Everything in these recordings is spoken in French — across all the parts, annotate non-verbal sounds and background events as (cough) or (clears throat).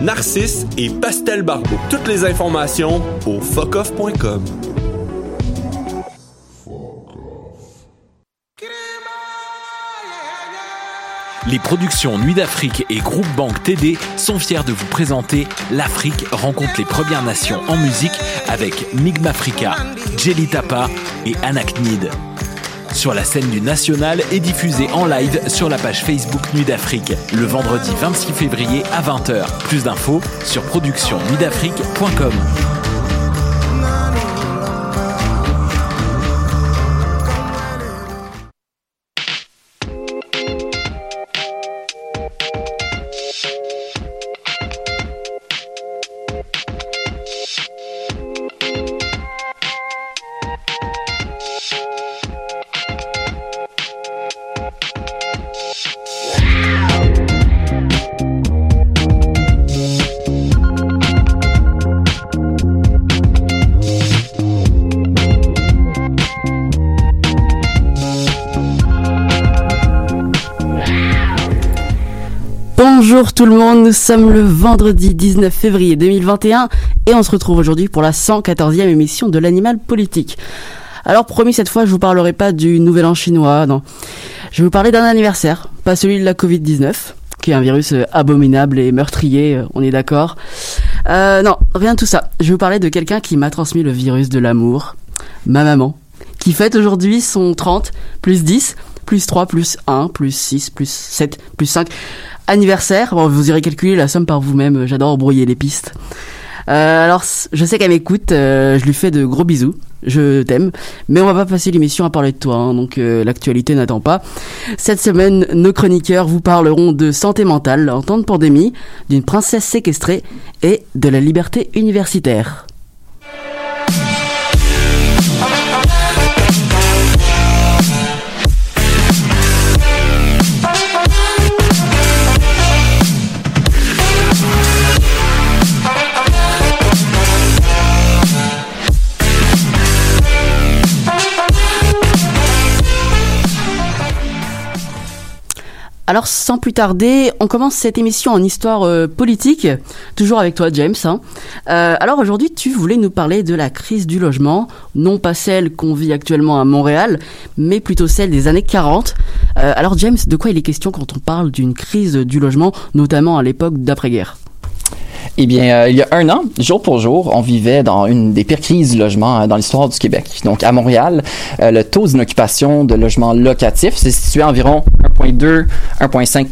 Narcisse et Pastel Barbeau. Toutes les informations au fuckoff.com. Les productions Nuit d'Afrique et Groupe Banque TD sont fiers de vous présenter L'Afrique rencontre les Premières Nations en musique avec Migma Africa, Jelly Tapa et Anaknid. Sur la scène du National et diffusé en live sur la page Facebook Nuit d'Afrique le vendredi 26 février à 20h. Plus d'infos sur productionnuitdafrique.com. Bonjour tout le monde, nous sommes le vendredi 19 février 2021 et on se retrouve aujourd'hui pour la 114e émission de l'animal politique. Alors promis cette fois je vous parlerai pas du nouvel an chinois, non. Je vais vous parler d'un anniversaire, pas celui de la Covid-19, qui est un virus euh, abominable et meurtrier, euh, on est d'accord. Euh, non, rien de tout ça. Je vais vous parler de quelqu'un qui m'a transmis le virus de l'amour, ma maman, qui fête aujourd'hui son 30, plus 10, plus 3, plus 1, plus 6, plus 7, plus 5 anniversaire. Bon, vous irez calculer la somme par vous-même. J'adore brouiller les pistes. Euh, alors, je sais qu'elle m'écoute. euh, je lui fais de gros bisous. Je t'aime. Mais on va pas passer l'émission à parler de toi. hein, donc, euh, l'actualité n'attend pas. Cette semaine, nos chroniqueurs vous parleront de santé mentale en temps de pandémie, d'une princesse séquestrée et de la liberté universitaire. Alors sans plus tarder, on commence cette émission en histoire euh, politique, toujours avec toi James. hein. Euh, alors aujourd'hui tu voulais nous parler de la crise du logement, non pas celle qu'on vit actuellement à Montréal, mais plutôt celle des années 40. Euh, alors James, de quoi il est question quand on parle d'une crise du logement, notamment à l'époque d'après-guerre? Eh bien, il y a un an, jour pour jour, on vivait dans une des pires crises du logement euh, dans l'histoire du Québec. Donc, à Montréal, le taux d'inoccupation de logements locatifs s'est situé à environ 1,2, 1,5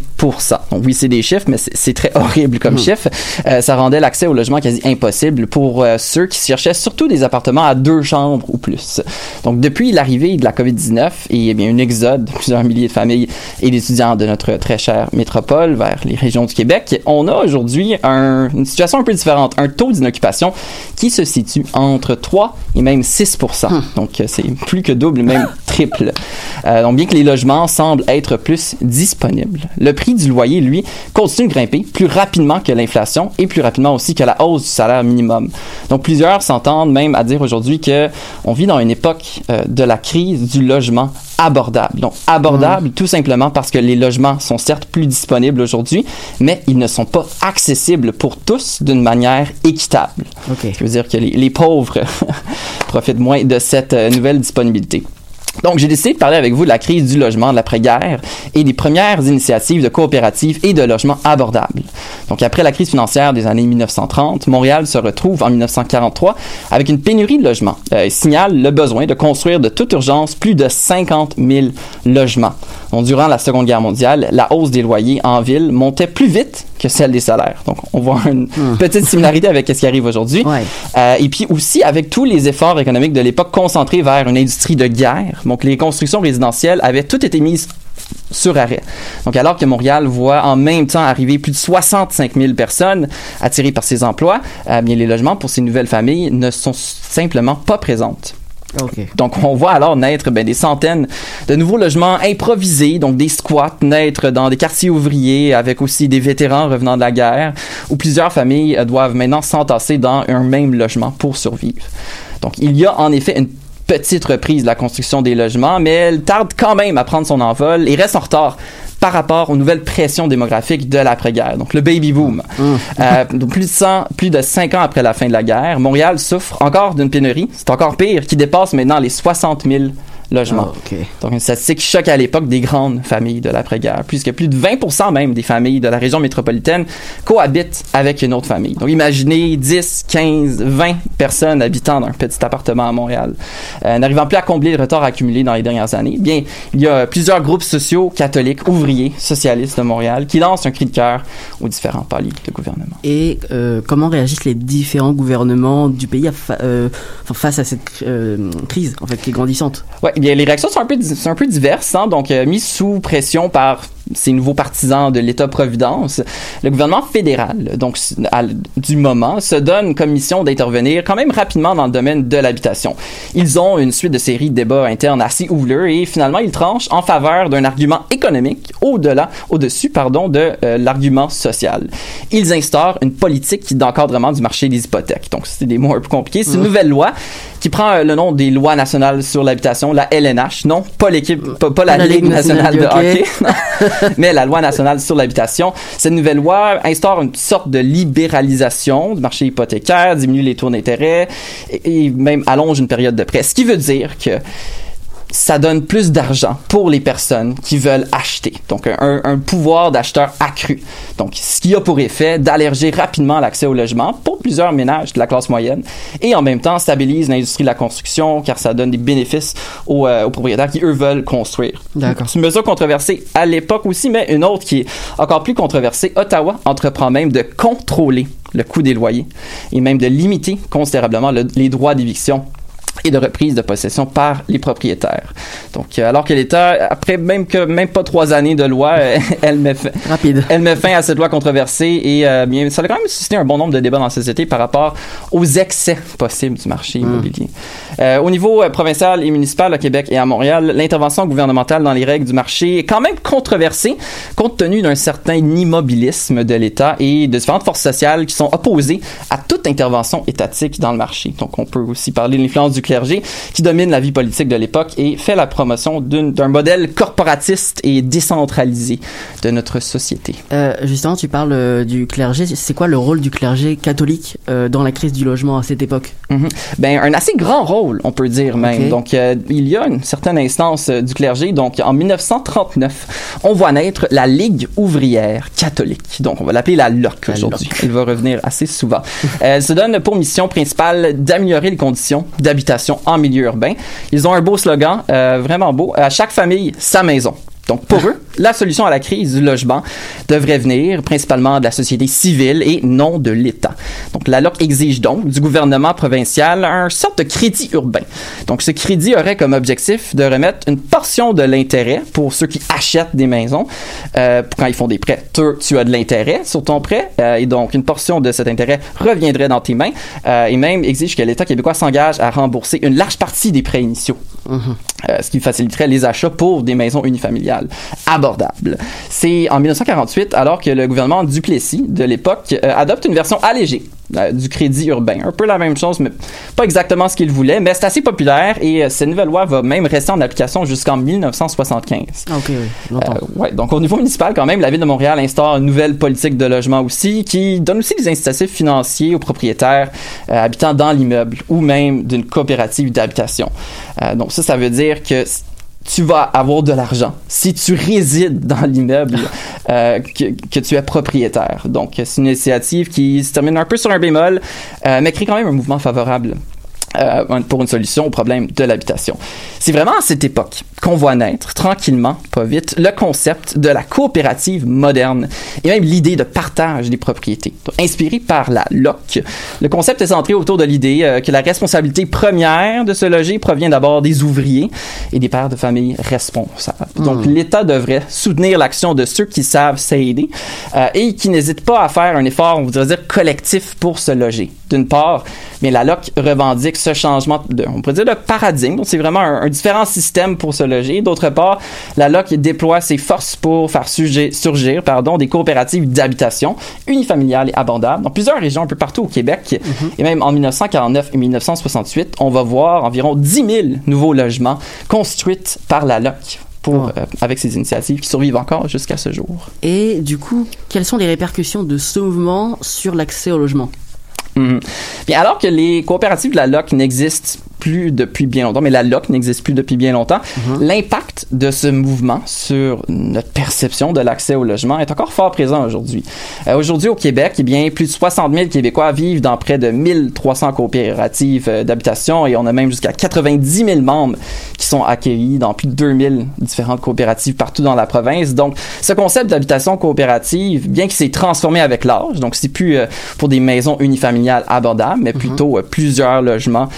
Donc, oui, c'est des chiffres, mais c'est très horrible comme chiffre. Euh, ça rendait l'accès au logement quasi impossible pour euh, ceux qui cherchaient surtout des appartements à deux chambres ou plus. Donc, depuis l'arrivée de la COVID-19 et eh bien, une exode de plusieurs milliers de familles et d'étudiants de notre très chère métropole vers les régions du Québec, on a aujourd'hui un- une situation un peu différente, un taux d'inoccupation qui se situe entre 3 et même 6% Donc, euh, c'est plus que double, même (laughs) triple. Euh, donc, bien que les logements semblent être plus disponibles, le prix du loyer, lui, continue de grimper plus rapidement que l'inflation et plus rapidement aussi que la hausse du salaire minimum. Donc, plusieurs s'entendent même à dire aujourd'hui que on vit dans une époque euh, de la crise du logement abordable. Donc, abordable tout simplement parce que les logements sont certes plus disponibles aujourd'hui, mais ils ne sont pas accessibles pour tous d'une manière équitable. Ok. Ce qui veut dire que les, les pauvres (laughs) profitent moins de cette euh, nouvelle disponibilité. Donc, j'ai décidé de parler avec vous de la crise du logement de l'après-guerre et des premières initiatives de coopératives et de logements abordables. Donc, après la crise financière des années 1930, Montréal se retrouve en 1943 avec une pénurie de logements. Euh, il signale le besoin de construire de toute urgence plus de 50 000 logements. Donc, durant la Seconde Guerre mondiale, la hausse des loyers en ville montait plus vite que celle des salaires. Donc, on voit une petite similarité avec ce qui arrive aujourd'hui. Ouais. Euh, et puis aussi avec tous les efforts économiques de l'époque concentrés vers une industrie de guerre. Donc les constructions résidentielles avaient toutes été mises sur arrêt. Donc, alors que Montréal voit en même temps arriver plus de 65 000 personnes attirées par ces emplois, euh, bien, les logements pour ces nouvelles familles ne sont simplement pas présentes. Donc, on voit alors naître ben, des centaines de nouveaux logements improvisés, donc des squats naître dans des quartiers ouvriers avec aussi des vétérans revenant de la guerre, où plusieurs familles euh, doivent maintenant s'entasser dans un même logement pour survivre. Donc, il y a en effet une petite reprise de la construction des logements, mais elle tarde quand même à prendre son envol et reste en retard par rapport aux nouvelles pressions démographiques de l'après-guerre. Donc, le baby boom. Mmh. Euh, donc, plus de 100, plus de 5 ans après la fin de la guerre, Montréal souffre encore d'une pénurie. C'est encore pire, qui dépasse maintenant les 60 000 logements. Ah, Donc, une statistique qui choque à l'époque des grandes familles de l'après-guerre, puisque plus de 20 même des familles de la région métropolitaine cohabitent avec une autre famille. Donc, imaginez 10, 15, 20 personnes habitant dans un petit appartement à Montréal. Euh, n'arrivant plus à combler le retard accumulé dans les dernières années, bien, il y a plusieurs groupes sociaux, catholiques, ouvriers, socialistes de Montréal qui lancent un cri de cœur aux différents paliers de gouvernement. Et euh, comment réagissent les différents gouvernements du pays euh, face à cette crise, en fait, qui est grandissante? Ouais, les réactions sont un peu, diverses, hein, donc euh, mises sous pression par ces nouveaux partisans de l'État-providence, le gouvernement fédéral, donc du moment, se donne comme mission d'intervenir quand même rapidement dans le domaine de l'habitation. Ils ont une suite de séries de débats internes assez houleux et finalement ils tranchent en faveur d'un argument économique au-delà, au-dessus, pardon, de euh, l'argument social. Ils instaurent une politique d'encadrement du marché des hypothèques. Donc c'est des mots un peu compliqués. C'est une mmh. nouvelle loi qui prend euh, le nom des lois nationales sur l'habitation, la LNH, non, pas l'équipe, pas, la, Ligue nationale, de hockey. (laughs) (laughs) mais la loi nationale sur l'habitation. Cette nouvelle loi instaure une sorte de libéralisation du marché hypothécaire, diminue les taux d'intérêt et, et même allonge une période de prêt. Ce qui veut dire que ça donne plus d'argent pour les personnes qui veulent acheter. Donc, un, pouvoir d'acheteur accru. Donc, ce qui a pour effet d'allerger rapidement l'accès au logement pour plusieurs ménages de la classe moyenne et en même temps stabilise l'industrie de la construction car ça donne des bénéfices aux, euh, aux propriétaires qui, eux, veulent construire. D'accord. C'est une mesure controversée à l'époque aussi, mais une autre qui est encore plus controversée. Ottawa entreprend même de contrôler le coût des loyers et même de limiter considérablement les droits d'éviction et de reprise de possession par les propriétaires. Donc, euh, alors que l'État, après même que même pas trois années de loi, (laughs) elle met fin, Rapide. elle met fin à cette loi controversée et euh, bien, ça a quand même suscité un bon nombre de débats dans la société par rapport aux excès possibles du marché hmm. immobilier. Euh, au niveau provincial et municipal à Québec et à Montréal, l'intervention gouvernementale dans les règles du marché est quand même controversée compte tenu d'un certain immobilisme de l'État et de différentes forces sociales qui sont opposées à toute intervention étatique dans le marché. Donc, on peut aussi parler de l'influence du clergé qui domine la vie politique de l'époque et fait la promotion d'un modèle corporatiste et décentralisé de notre société. Euh, justement, tu parles euh, du clergé. C'est quoi le rôle du clergé catholique euh, dans la crise du logement à cette époque? Mm-hmm. Ben un assez grand rôle, on peut dire même. Donc il y a une certaine instance du clergé. Donc en 1939, on voit naître la Ligue ouvrière catholique. Donc on va l'appeler la LOC aujourd'hui. Elle va revenir assez souvent. Elle se donne pour mission principale d'améliorer les conditions d'habitation en milieu urbain. Ils ont un beau slogan, euh, vraiment beau. À chaque famille, sa maison. Donc, pour eux, la solution à la crise du logement devrait venir principalement de la société civile et non de l'État. Donc, la LOC exige donc du gouvernement provincial un sorte de crédit urbain. Donc, ce crédit aurait comme objectif de remettre une portion de l'intérêt pour ceux qui achètent des maisons. Euh, quand ils font des prêts, tu, as de l'intérêt sur ton prêt euh, et donc une portion de cet intérêt reviendrait dans tes mains euh, et même exige que l'État québécois s'engage à rembourser une large partie des prêts initiaux. Euh, ce qui faciliterait les achats pour des maisons unifamiliales abordables. C'est en 1948, alors que le gouvernement Duplessis de l'époque euh, adopte une version allégée du crédit urbain. Un peu la même chose, mais pas exactement ce qu'il voulait, mais c'est assez populaire et cette nouvelle loi va même rester en application jusqu'en 1975. Ah, ok, oui, longtemps. ouais, donc au niveau municipal, quand même, la ville de Montréal instaure une nouvelle politique de logement aussi qui donne aussi des incitatifs financiers aux propriétaires habitant dans l'immeuble ou même d'une coopérative d'habitation. donc ça, ça veut dire que tu vas avoir de l'argent si tu résides dans l'immeuble euh, que, tu es propriétaire. Donc, c'est une initiative qui se termine un peu sur un bémol, euh, mais crée quand même un mouvement favorable euh, pour une solution au problème de l'habitation. C'est vraiment à cette époque qu'on voit naître, tranquillement, pas vite, le concept de la coopérative moderne et même l'idée de partage des propriétés. inspiré par la LOC, le concept est centré autour de l'idée euh, que la responsabilité première de se loger provient d'abord des ouvriers et des pères de famille responsables. Donc hmm. l'État devrait soutenir l'action de ceux qui savent s'aider euh, et qui n'hésitent pas à faire un effort, on voudrait dire, collectif pour se loger. D'une part, mais la LOC revendique ce changement de, on pourrait dire, de paradigme. Donc, c'est vraiment un, différent système pour se loger. D'autre part, la LOC déploie ses forces pour faire surgir, pardon, des coopératives d'habitation unifamiliales et abordables dans plusieurs régions un peu partout au Québec. Mm-hmm. Et même en 1949 et 1968, on va voir environ 10 000 nouveaux logements construits par la LOC. Pour, ah. euh, avec ces initiatives qui survivent encore jusqu'à ce jour. Et du coup, quelles sont les répercussions de ce mouvement sur l'accès au logement? Mhm. Bien, alors que les coopératives de la LOC n'existent plus depuis bien longtemps, mais la LOC n'existe plus depuis bien longtemps, mhm. l'impact de ce mouvement sur notre perception de l'accès au logement est encore fort présent aujourd'hui. Euh, aujourd'hui, au Québec, eh bien, plus de 60 000 Québécois vivent dans près de 1300 coopératives euh, d'habitation et on a même jusqu'à 90 000 membres qui sont accueillis dans plus de 2000 différentes coopératives partout dans la province. Donc, ce concept d'habitation coopérative, bien qu'il s'est transformé avec l'âge, donc c'est plus euh, pour des maisons unifamiliales abordables, mais mhm. plutôt plusieurs logements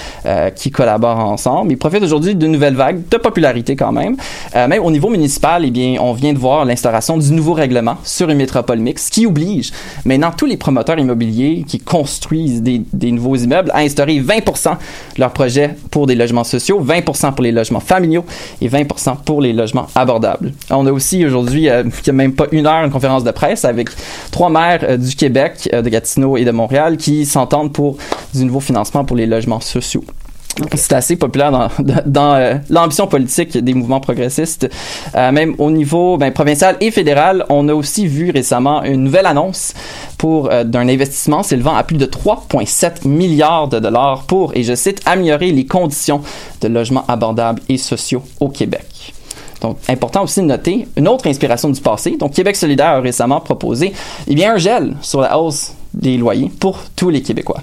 qui collaborent ensemble. Ils profitent aujourd'hui d'une nouvelle vague de popularité quand même. Euh, même au niveau municipal, eh bien, on vient de voir l'instauration du nouveau règlement sur une métropole mixte qui oblige maintenant tous les promoteurs immobiliers qui construisent des, des nouveaux immeubles à instaurer 20 de leurs projets pour des logements sociaux, 20 pour les logements familiaux et 20 pour les logements abordables. On a aussi aujourd'hui, euh, (laughs) il n'y a même pas une heure, une conférence de presse avec trois maires euh, du Québec, euh, de Gatineau et de Montréal qui s'entendent pour du nouveau financement pour les logements sociaux. C'est assez populaire (laughs) dans, dans euh, l'ambition politique des mouvements progressistes. Euh, même au niveau ben, provincial et fédéral, on a aussi vu récemment une nouvelle annonce pour euh, d'un investissement s'élevant à plus de 3,7 milliards de dollars pour, et je cite, améliorer les conditions de logements abordables et sociaux au Québec. Donc, important aussi de noter une autre inspiration du passé. Donc, Québec solidaire a récemment proposé eh bien, un gel sur la hausse des loyers pour tous les Québécois.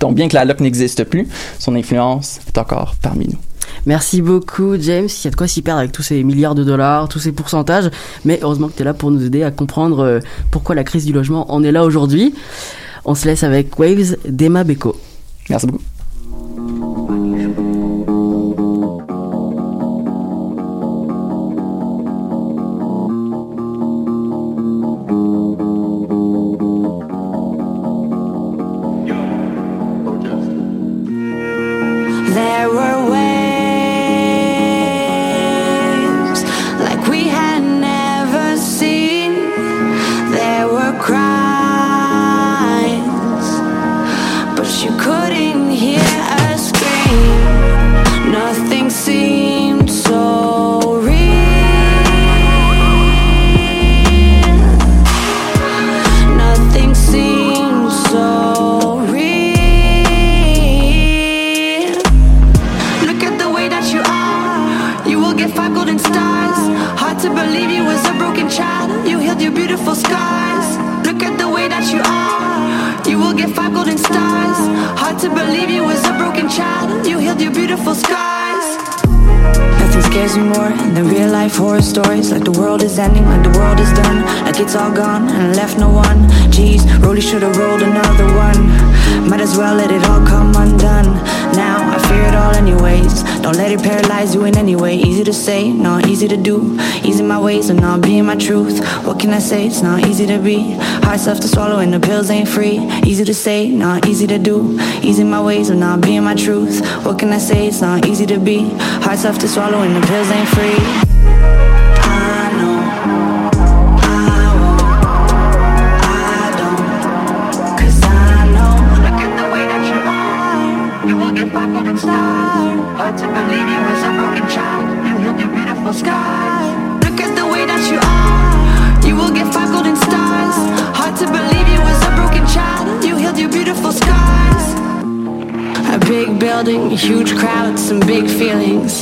Donc, bien que la LOC n'existe plus, son influence est encore parmi nous. Merci beaucoup, James. Il y a de quoi s'y perdre avec tous ces milliards de dollars, tous ces pourcentages. Mais heureusement que tu es là pour nous aider à comprendre euh, pourquoi la crise du logement en est là aujourd'hui. On se laisse avec Waves d'Emma Beko. Merci beaucoup. broken child, you healed your beautiful scars. Look at the way that you are. You will get five golden stars. Hard to believe you was a broken child, you healed your beautiful scars. Nothing scares me more than real life horror stories. Like the world is ending, like the world is done. Like it's all gone and left no one. Jeez, really should've rolled another one. Might as well let it all come undone. Now I fear it all, anyways. Don't let it paralyze you in any way. Easy to say, not easy to do. Easy my ways and not being my truth. What can I say? It's not easy to be. Hard stuff to swallow and the pills ain't free. Easy to say, not easy to do. Easy my ways and not being my truth. What can I say? It's not easy to be. Hard stuff to swallow and the pills ain't free. Building, huge crowds, some big feelings.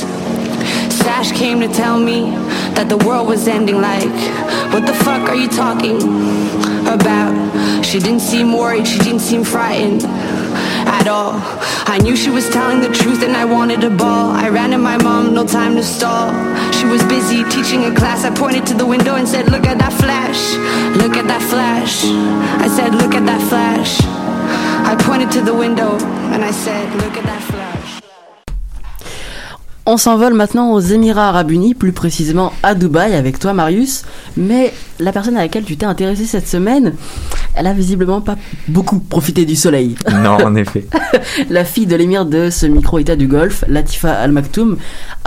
Sash came to tell me that the world was ending. Like, what the fuck are you talking about? She didn't seem worried, she didn't seem frightened. At all. I knew she was telling the truth and I wanted to ball. I ran to my mom, no time to stall. She was busy teaching a class. I pointed to the window and said, Look at that flash, look at that flash. I said, Look at that flash. I pointed to the window and I said, Look at that flash. On s'envole maintenant aux Émirats Arabes Unis, plus précisément à Dubaï avec toi Marius. Mais la personne à laquelle tu t'es intéressé cette semaine, elle a visiblement pas beaucoup profité du soleil. Non, en (laughs) effet. la fille de l'émir de ce micro-état du Golfe, Latifa Al Maktoum,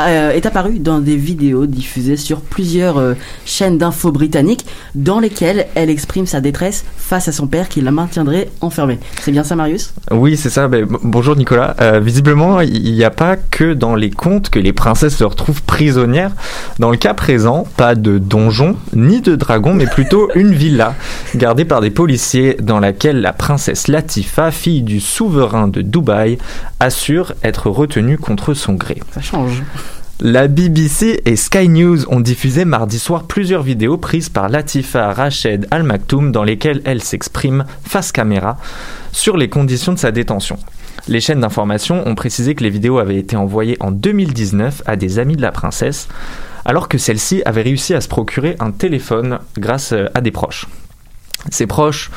euh, est apparue dans des vidéos diffusées sur plusieurs euh, chaînes d'infos britanniques dans lesquelles elle exprime sa détresse face à son père qui la maintiendrait enfermée. C'est bien ça Marius? Oui, c'est ça. Ben, bonjour Nicolas. Euh, visiblement, il n'y a pas que dans les contes que les princesses se retrouvent prisonnières. Dans le cas présent, pas de donjon ni de dragon, mais plutôt une villa gardée par des policiers dans laquelle la princesse Latifa, fille du souverain de Dubaï, assure être retenue contre son gré. Ça change. La BBC et Sky News ont diffusé mardi soir plusieurs vidéos prises par Latifa Rached Al Maktoum dans lesquelles elle s'exprime face caméra sur les conditions de sa détention. Les chaînes d'information ont précisé que les vidéos avaient été envoyées en 2019 à des amis de la princesse, alors que celle-ci avait réussi à se procurer un téléphone grâce euh, à des proches. Ses proches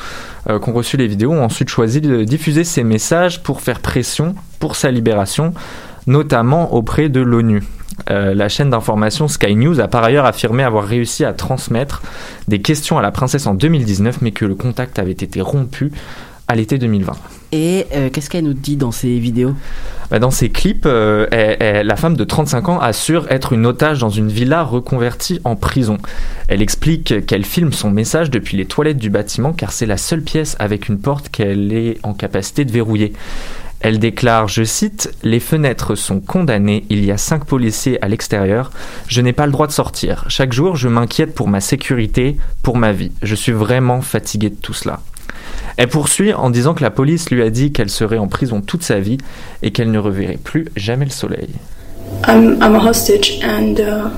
euh, qui ont reçu les vidéos ont ensuite choisi de diffuser ces messages pour faire pression pour sa libération, notamment auprès de l'ONU. Euh, la chaîne d'information Sky News a par ailleurs affirmé avoir réussi à transmettre des questions à la princesse en 2019, mais que le contact avait été rompu à l'été 2020. Et euh, qu'est-ce qu'elle nous dit dans ces vidéos? Bah, Dans ces clips, euh, elle- elle- la femme de 35 ans assure être une otage dans une villa reconvertie en prison. Elle explique qu'elle filme son message depuis les toilettes du bâtiment car c'est la seule pièce avec une porte qu'elle est en capacité de verrouiller. Elle déclare, je cite, Les fenêtres sont condamnées, il y a cinq policiers à l'extérieur, je n'ai pas le droit de sortir. Chaque jour, je m'inquiète pour ma sécurité, pour ma vie. Je suis vraiment fatiguée de tout cela. Elle poursuit en disant que la police lui a dit qu'elle serait en prison toute sa vie et qu'elle ne reverrait plus jamais le soleil. I'm, I'm a hostage, and uh,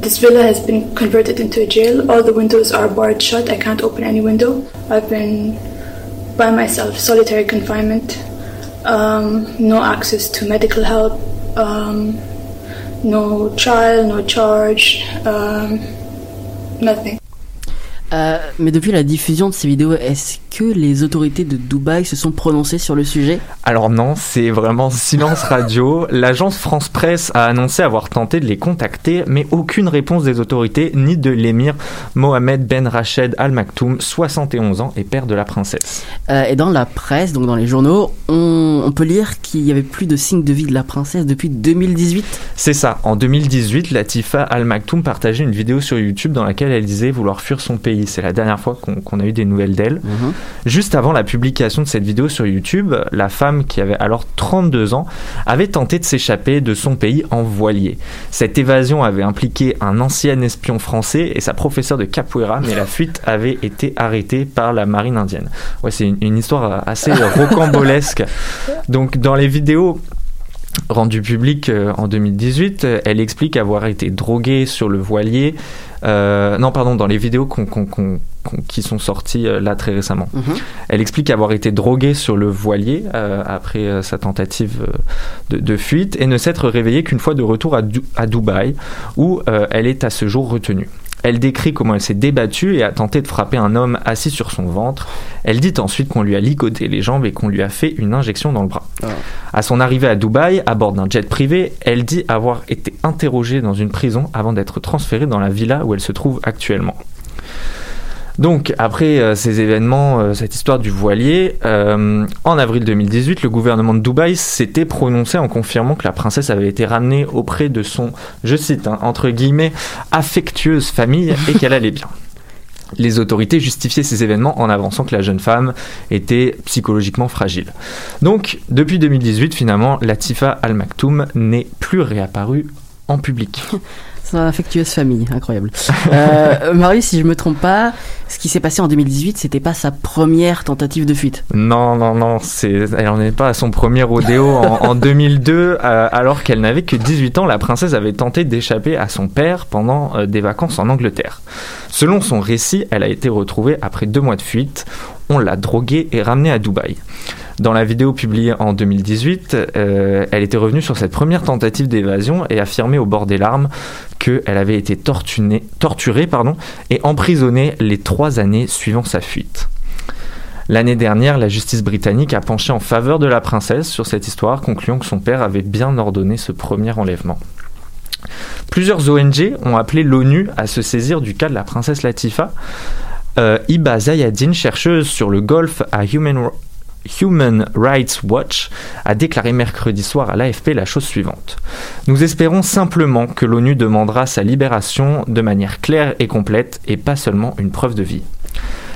this villa has been converted into a jail. All the windows are barred shut. I can't open any window. I've been by myself, solitary confinement, um, no access to medical help, um, no trial, no charge, um, nothing. Euh, mais depuis la diffusion de ces vidéos, est-ce que les autorités de Dubaï se sont prononcées sur le sujet? Alors non, c'est vraiment silence radio. L'agence France Presse a annoncé avoir tenté de les contacter, mais aucune réponse des autorités ni de l'émir Mohamed Ben Rached Al Maktoum, 71 ans et père de la princesse. Euh, Et dans la presse, donc dans les journaux, on, on peut lire qu'il y avait plus de signes de vie de la princesse depuis 2018. C'est ça. En 2018, Latifa Al Maktoum partageait une vidéo sur YouTube dans laquelle elle disait vouloir fuir son pays. C'est la dernière fois qu'on a eu des nouvelles d'elle. Juste avant la publication de cette vidéo sur YouTube, la femme qui avait alors 32 ans avait tenté de s'échapper de son pays en voilier. Cette évasion avait impliqué un ancien espion français et sa professeure de capoeira, mais la fuite avait été arrêtée par la marine indienne. Ouais, c'est une, une histoire assez (laughs) rocambolesque. Donc dans les vidéos rendues publiques euh, en 2018, euh, elle explique avoir été droguée sur le voilier. Euh, non, pardon, dans les vidéos qu'on- qu'on- qu'on- qu'on- qui sont sorties euh, là très récemment. Mhm. Elle explique avoir été droguée sur le voilier euh, après euh, sa tentative de, de fuite et ne s'être réveillée qu'une fois de retour à, Du- à Dubaï, où elle est à ce jour retenue. Elle décrit comment elle s'est débattue et a tenté de frapper un homme assis sur son ventre. Elle dit ensuite qu'on lui a ligoté les jambes et qu'on lui a fait une injection dans le bras. À son arrivée à Dubaï, à bord d'un jet privé, elle dit avoir été interrogée dans une prison avant d'être transférée dans la villa où elle se trouve actuellement. Donc, après euh, ces événements, euh, cette histoire du voilier, euh, en avril 2018, le gouvernement de Dubaï s'était prononcé en confirmant que la princesse avait été ramenée auprès de son, je cite, hein, entre guillemets, affectueuse famille et qu'elle allait bien. Les autorités justifiaient ces événements en avançant que la jeune femme était psychologiquement fragile. Donc, depuis 2018, finalement, Latifa Al Maktoum n'est plus réapparue en public. (laughs) C'est une affectueuse famille, incroyable. Euh, (laughs) Marie, si je me trompe pas, ce qui s'est passé en 2018, c'était pas sa première tentative de fuite. Non, non, non, c'est, elle n'en est pas à son premier rodéo. En, (laughs) en 2002, euh, alors qu'elle n'avait que 18 ans, la princesse avait tenté d'échapper à son père pendant euh, des vacances en Angleterre. Selon son récit, elle a été retrouvée après deux mois de fuite. On l'a droguée et ramenée à Dubaï. Dans la vidéo publiée en 2018, euh, elle était revenue sur cette première tentative d'évasion et affirmait au bord des larmes qu'elle avait été torturée, et emprisonnée les trois années suivant sa fuite. L'année dernière, la justice britannique a penché en faveur de la princesse sur cette histoire, concluant que son père avait bien ordonné ce premier enlèvement. Plusieurs ONG ont appelé l'ONU à se saisir du cas de la princesse Latifa. Euh, Iba Zayadin, chercheuse sur le golf à Human, Human Rights Watch, a déclaré mercredi soir à l'AFP la chose suivante. Nous espérons simplement que l'ONU demandera sa libération de manière claire et complète et pas seulement une preuve de vie.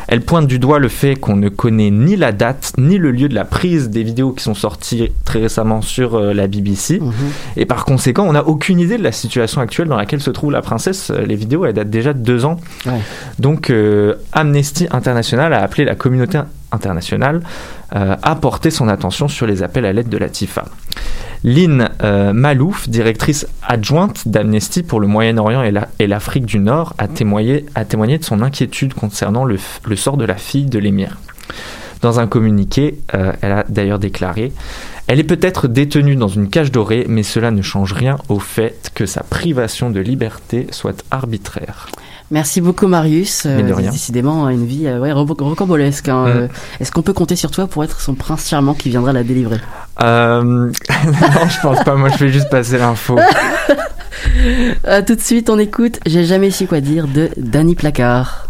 Elle pointe du doigt le fait qu'on ne connaît ni la date ni le lieu de la prise des vidéos qui sont sorties très récemment sur euh, la BBC. Et par conséquent, on n'a aucune idée de la situation actuelle dans laquelle se trouve la princesse. Euh, Les vidéos, elles datent déjà de deux ans. Donc euh, Amnesty International a appelé la communauté internationale euh, à porter son attention sur les appels à l'aide de la TIFA. Lynn euh, Malouf, directrice adjointe d'Amnesty pour le Moyen-Orient et la- et l'Afrique du Nord, a témoigné, a de son inquiétude concernant le sort de la fille de l'émir. Dans un communiqué, euh, elle a d'ailleurs déclaré Elle est peut-être détenue dans une cage dorée, mais cela ne change rien au fait que sa privation de liberté soit arbitraire. Merci beaucoup Marius. Mais de Euh, rien. Décidément une vie euh, ouais, rocambolesque. hein. Mm. Euh, Est-ce qu'on peut compter sur toi pour être son prince charmant qui viendra la délivrer? Euh, (laughs) non, je pense pas. Moi, je vais juste passer l'info. (laughs) Tout de suite, on écoute J'ai jamais su quoi dire de Danny Placard.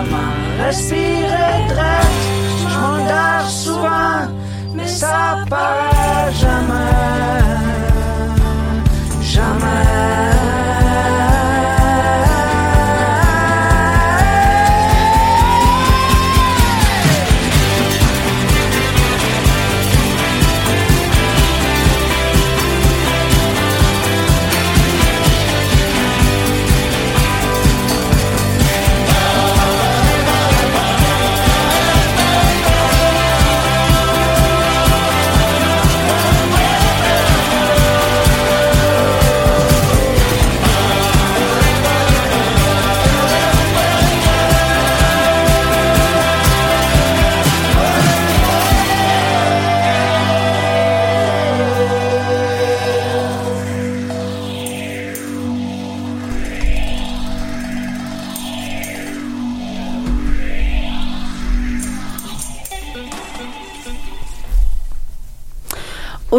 Comment respirer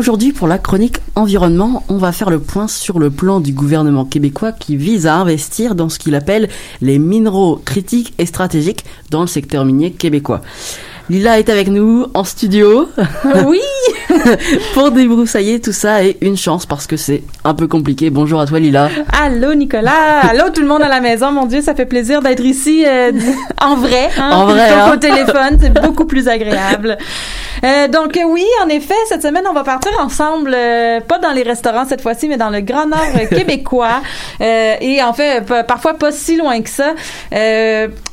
Aujourd'hui, pour la chronique environnement, on va faire le point sur le plan du gouvernement québécois qui vise à investir dans ce qu'il appelle les minéraux critiques et stratégiques dans le secteur minier québécois. Lila est avec nous en studio. Oui (laughs) Pour débroussailler tout ça et une chance parce que c'est un peu compliqué. Bonjour à toi Lila. Allô Nicolas, (laughs) allô tout le monde à la maison. Mon Dieu, ça fait plaisir d'être ici euh, en vrai, hein, En vrai, hein. qu'au téléphone, c'est (laughs) beaucoup plus agréable. Euh, donc euh, oui, en effet, cette semaine, on va partir ensemble, euh, pas dans les restaurants cette fois-ci, mais dans le Grand Nord québécois. Et en fait, pa- parfois pas si loin que ça,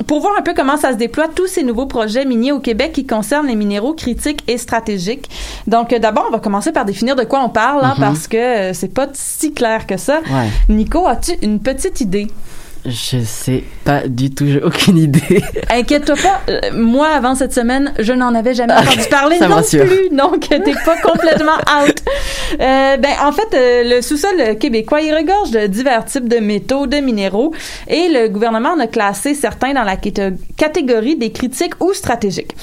pour voir un peu comment ça se déploie, tous ces nouveaux projets miniers au Québec qui concernent les minéraux critiques et stratégiques. Donc euh, d'abord, on va commencer par définir de quoi on parle, hein, Mhm. parce que euh, c'est pas si clair que ça. Ouais. Nico, as-tu une petite idée? Je sais pas du tout, j'ai aucune idée. (laughs) Inquiète-toi pas, euh, moi avant cette semaine, je n'en avais jamais entendu parler non plus, donc (laughs) t'es pas complètement (laughs) out. Euh, ben en fait, euh, le sous-sol québécois il regorge de divers types de métaux, de minéraux, et le gouvernement en a classé certains dans la catégorie des critiques ou stratégiques.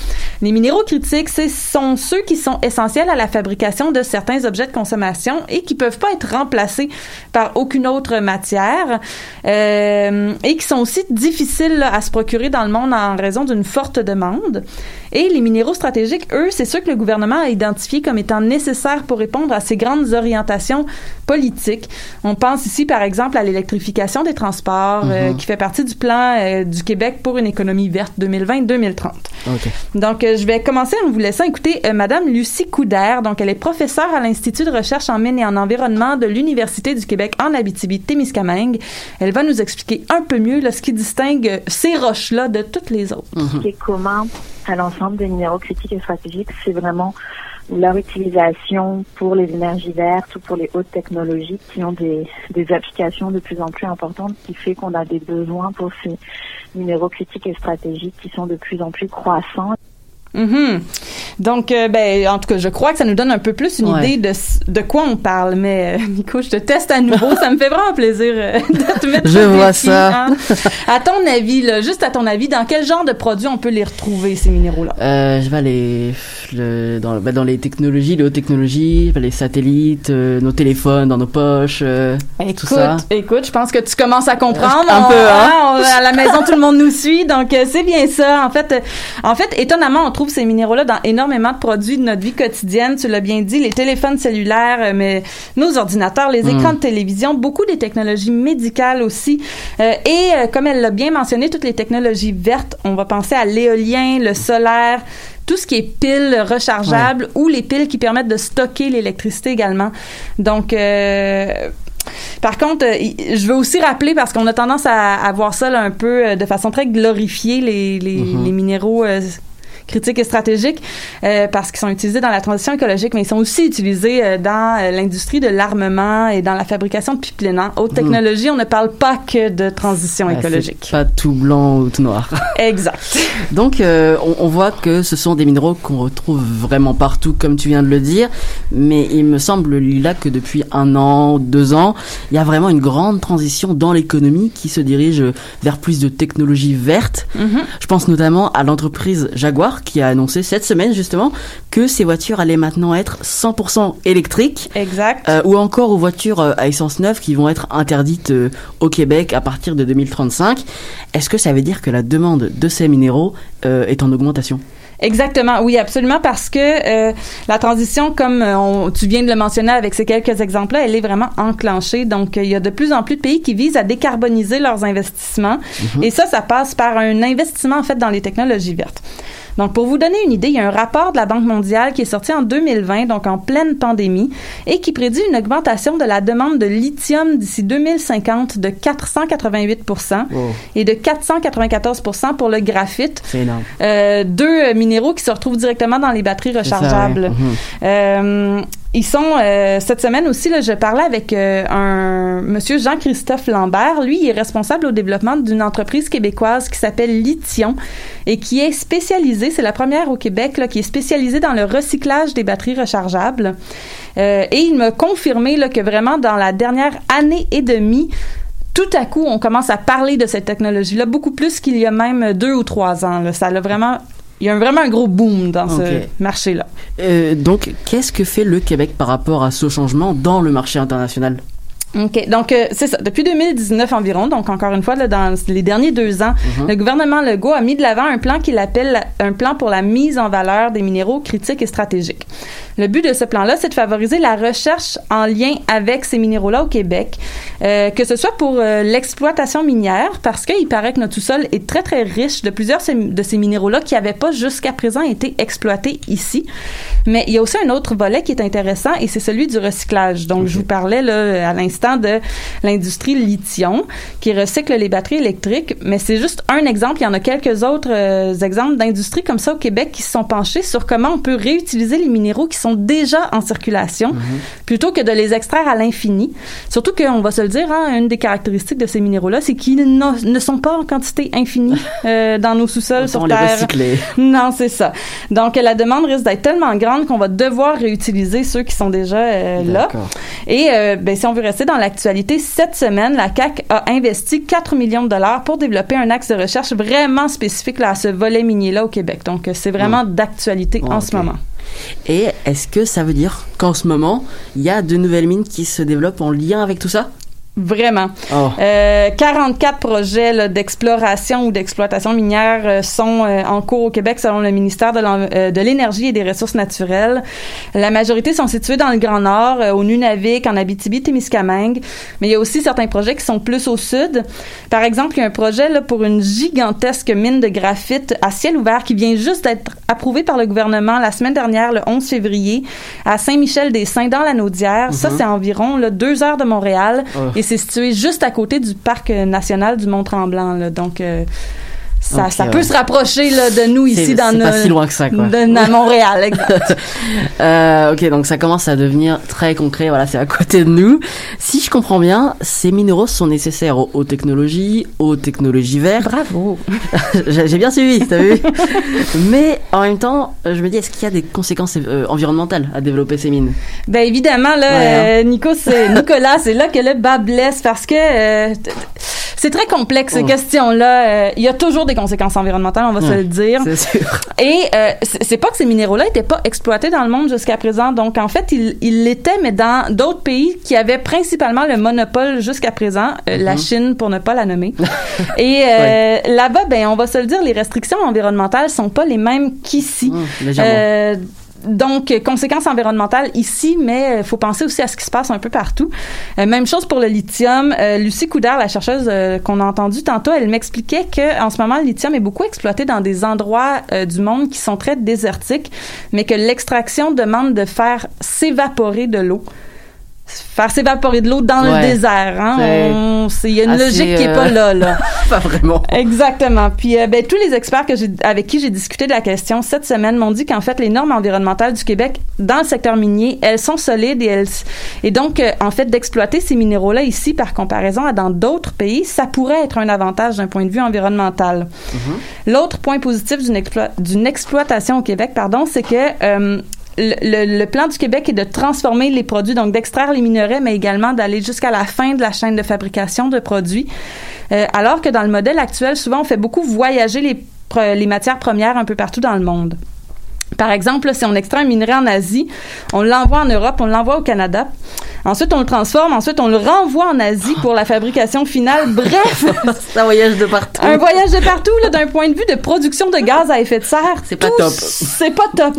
Les minéraux critiques, ce sont ceux qui sont essentiels à la fabrication de certains objets de consommation et qui peuvent pas être remplacés par aucune autre matière euh, et qui sont aussi difficiles là, à se procurer dans le monde en raison d'une forte demande. Et les minéraux stratégiques, eux, c'est ceux que le gouvernement a identifiés comme étant nécessaires pour répondre à ces grandes orientations politiques. On pense ici, par exemple, à l'électrification des transports, euh, Mhm. qui fait partie du plan euh, du Québec pour une économie verte 2020-2030. Ok. Donc, euh, je vais commencer en vous laissant écouter euh, Madame Lucie Coudert. Donc, elle est professeure à l'Institut de recherche en mines et en environnement de l'Université du Québec en Abitibi-Témiscamingue. Elle va nous expliquer un peu mieux là, ce qui distingue ces roches-là de toutes les autres. Mhm. qui est commun à l'ensemble des minéraux critiques et stratégiques, c'est vraiment leur utilisation pour les énergies vertes ou pour les hautes technologies qui ont des, des applications de plus en plus importantes, qui fait qu'on a des besoins pour ces minéraux critiques et stratégiques qui sont de plus en plus croissants. Mhm. Donc, euh, ben, en tout cas, je crois que ça nous donne un peu plus une Ouais. idée de, de quoi on parle. Mais, euh, (laughs) Nico, je te teste à nouveau. ça me fait vraiment plaisir euh, (laughs) de te mettre Je vois défi, ça. hein. À ton avis, là, juste à ton avis, dans quel genre de produits on peut les retrouver, ces minéraux-là? Euh, je vais aller le- dans, dans les technologies, les hautes technologies, les satellites, nos téléphones dans nos poches, euh, tout Écoute, ça. écoute, je pense que tu commences à comprendre. Un On- peu, hein? on- à la maison, tout le monde nous suit, donc c'est bien ça. En fait, en fait, étonnamment, on trouve ces minéraux-là dans énormément de produits de notre vie quotidienne. Tu l'as bien dit, les téléphones cellulaires, euh, mais nos ordinateurs, les Mm. écrans de télévision, beaucoup des technologies médicales aussi. Euh, et euh, comme elle l'a bien mentionné, toutes les technologies vertes, on va penser à l'éolien, le solaire tout ce qui est piles rechargeables ou les piles qui permettent de stocker l'électricité également. Donc, euh, par contre, je veux aussi rappeler, parce qu'on a tendance à, à voir ça là, un peu de façon très glorifiée, les, les, Mhm. les minéraux critiques et stratégiques, euh, parce qu'ils sont utilisés dans la transition écologique, mais ils sont aussi utilisés euh, dans euh, l'industrie de l'armement et dans la fabrication de pipelines. hein. Haute Mhm. technologie, on ne parle pas que de transition Ouais, écologique. pas tout blanc ou tout noir. (laughs) Exact. Donc, euh, on, on voit que ce sont des minéraux qu'on retrouve vraiment partout, comme tu viens de le dire. Mais il me semble, Lila, que depuis un an, deux ans, il y a vraiment une grande transition dans l'économie qui se dirige vers plus de technologies vertes. Mhm. Je pense notamment à l'entreprise Jaguar qui a annoncé cette semaine justement que ces voitures allaient maintenant être 100% électriques. Exact. Euh, ou encore aux voitures euh, à essence neuve qui vont être interdites euh, au Québec à partir de 2035. Est-ce que ça veut dire que la demande de ces minéraux euh, est en augmentation? Exactement, oui, absolument, parce que euh, la transition, comme on- tu viens de le mentionner avec ces quelques exemples-là, elle est vraiment enclenchée. Donc, il y a de plus en plus de pays qui visent à décarboniser leurs investissements. Mhm. Et ça, ça passe par un investissement, en fait, dans les technologies vertes. Donc, pour vous donner une idée, il y a un rapport de la Banque mondiale qui est sorti en 2020, donc en pleine pandémie, et qui prédit une augmentation de la demande de lithium d'ici 2050 de 488% et de 494% pour le graphite. C'est énorme. Euh, deux euh, minéraux qui se retrouvent directement dans les batteries C'est ça, rechargeables. Ils sont euh, cette semaine aussi je parlais avec euh, un monsieur Jean-Christophe Lambert. Lui, il est responsable au développement d'une entreprise québécoise qui s'appelle Lithium et qui est spécialisée, c'est la première au Québec qui est spécialisée dans le recyclage des batteries rechargeables. Euh, et il m'a confirmé que vraiment dans la dernière année et demie, tout à coup, on commence à parler de cette technologie-là beaucoup plus qu'il y a même deux ou trois ans. Ça a vraiment, il y a vraiment un gros boom dans ce marché-là. Euh, donc, qu'est-ce que fait le Québec par rapport à ce changement dans le marché international? OK. Donc, euh, c'est ça. Depuis 2019 environ, donc encore une fois, là, dans les derniers deux ans, Mhm. le gouvernement Legault a mis de l'avant un plan qu'il appelle un plan pour la mise en valeur des minéraux critiques et stratégiques. Le but de ce plan-là, c'est de favoriser la recherche en lien avec ces minéraux-là au Québec, euh, que ce soit pour euh, l'exploitation minière, parce qu'il paraît que notre sous-sol est très, très riche de plusieurs de ces minéraux-là qui n'avaient pas jusqu'à présent été exploités ici. Mais il y a aussi un autre volet qui est intéressant et c'est celui du recyclage. Donc, je vous parlais là, à l'instant de l'industrie lithium qui recycle les batteries électriques, mais c'est juste un exemple. Il y en a quelques autres euh, exemples d'industries comme ça au Québec qui se sont penchés sur comment on peut réutiliser les minéraux qui sont déjà en circulation plutôt que de les extraire à l'infini. Surtout qu'on va se le dire, hein, une des caractéristiques de ces minéraux-là, c'est qu'ils ne sont pas en quantité infinie (laughs) euh, dans nos sous-sols sur Autant les Terre. recycler. Non, c'est ça. Donc, la demande risque d'être tellement grande qu'on va devoir réutiliser ceux qui sont déjà euh, là. Et ben, si on veut rester dans l'actualité, cette semaine, la CAC a investi 4 millions de dollars pour développer un axe de recherche vraiment spécifique là, à ce volet minier-là au Québec. Donc, euh, c'est vraiment d'actualité en ce moment. Et est-ce que ça veut dire qu'en ce moment, il y a de nouvelles mines qui se développent en lien avec tout ça? Vraiment. Oh. Euh, 44 projets d'exploration ou d'exploitation minière euh, sont euh, en cours au Québec selon le ministère de euh, de l'Énergie et des Ressources naturelles. La majorité sont situés dans le Grand Nord, au Nunavik, en Abitibi-Témiscamingue, mais il y a aussi certains projets qui sont plus au sud. Par exemple, il y a un projet là, pour une gigantesque mine de graphite à ciel ouvert qui vient juste d'être approuvé par le gouvernement la semaine dernière, le 11 février, à Saint-Michel-des-Saints, dans la Naudière. Ça, Mhm. c'est environ là, deux heures de Montréal. Oh. Et c'est situé juste à côté du parc euh, national du Mont-Tremblant. Donc, euh, ça, ouais. peut se rapprocher là, de nous ici dans nos- pas si loin que ça, quoi. de- à Montréal, exact. (laughs) Euh, ok, donc ça commence à devenir très concret. Voilà, c'est à côté de nous. Si je comprends bien, ces minéraux sont nécessaires aux, aux technologies, aux technologies vertes. Bravo. (laughs) J'ai bien suivi, t'as vu (laughs) Mais en même temps, je me dis, est-ce qu'il y a des conséquences euh, environnementales à développer ces mines? Ben évidemment là, Ouais, hein. euh, Nico, c'est Nicolas, c'est là que le bas blesse parce que euh, c'est très complexe ces Oh. questions-là. Euh, Il y a toujours des conséquences environnementales, on va se le dire. C'est sûr. (laughs) Et euh, c'est pas que ces minéraux-là étaient pas exploités dans le monde jusqu'à présent. Donc en fait, ils ils l'étaient, mais dans d'autres pays qui avaient principalement le monopole jusqu'à présent, euh, la Mhm. Chine pour ne pas la nommer. (laughs) Et euh, là-bas, ben on va se le dire, les restrictions environnementales sont pas les mêmes qu'ici. Mmh, donc, euh, conséquences environnementales ici, mais il faut penser aussi à ce qui se passe un peu partout. Euh, même chose pour le lithium. Euh, Lucie Coudard, la chercheuse euh, qu'on a entendue tantôt, elle m'expliquait que en ce moment, le lithium est beaucoup exploité dans des endroits euh, du monde qui sont très désertiques, mais que l'extraction demande de faire s'évaporer de l'eau. Faire s'évaporer de l'eau dans le désert. Hein? Il y a une assez, logique qui est euh, pas là. là. (laughs) Pas vraiment. Exactement. Puis euh, ben, tous les experts que j'ai avec qui j'ai discuté de la question cette semaine m'ont dit qu'en fait les normes environnementales du Québec dans le secteur minier, elles sont solides et elles et donc euh, en fait d'exploiter ces minéraux là ici par comparaison à dans d'autres pays, ça pourrait être un avantage d'un point de vue environnemental. L'autre point positif d'une explo- d'une exploitation au Québec, pardon, c'est que euh, le, plan du Québec est de transformer les produits, donc d'extraire les minerais, mais également d'aller jusqu'à la fin de la chaîne de fabrication de produits. Euh, alors que dans le modèle actuel, souvent, on fait beaucoup voyager les matières premières un peu partout dans le monde. Par exemple, là, si on extrait un minerai en Asie, on l'envoie en Europe, on l'envoie au Canada. Ensuite, on le transforme. Ensuite, on le renvoie en Asie pour la fabrication finale. Bref, (laughs) C'est un voyage de partout. un voyage de partout, là, d'un point de vue de production de gaz à effet de serre. C'est pas top. C'est pas top,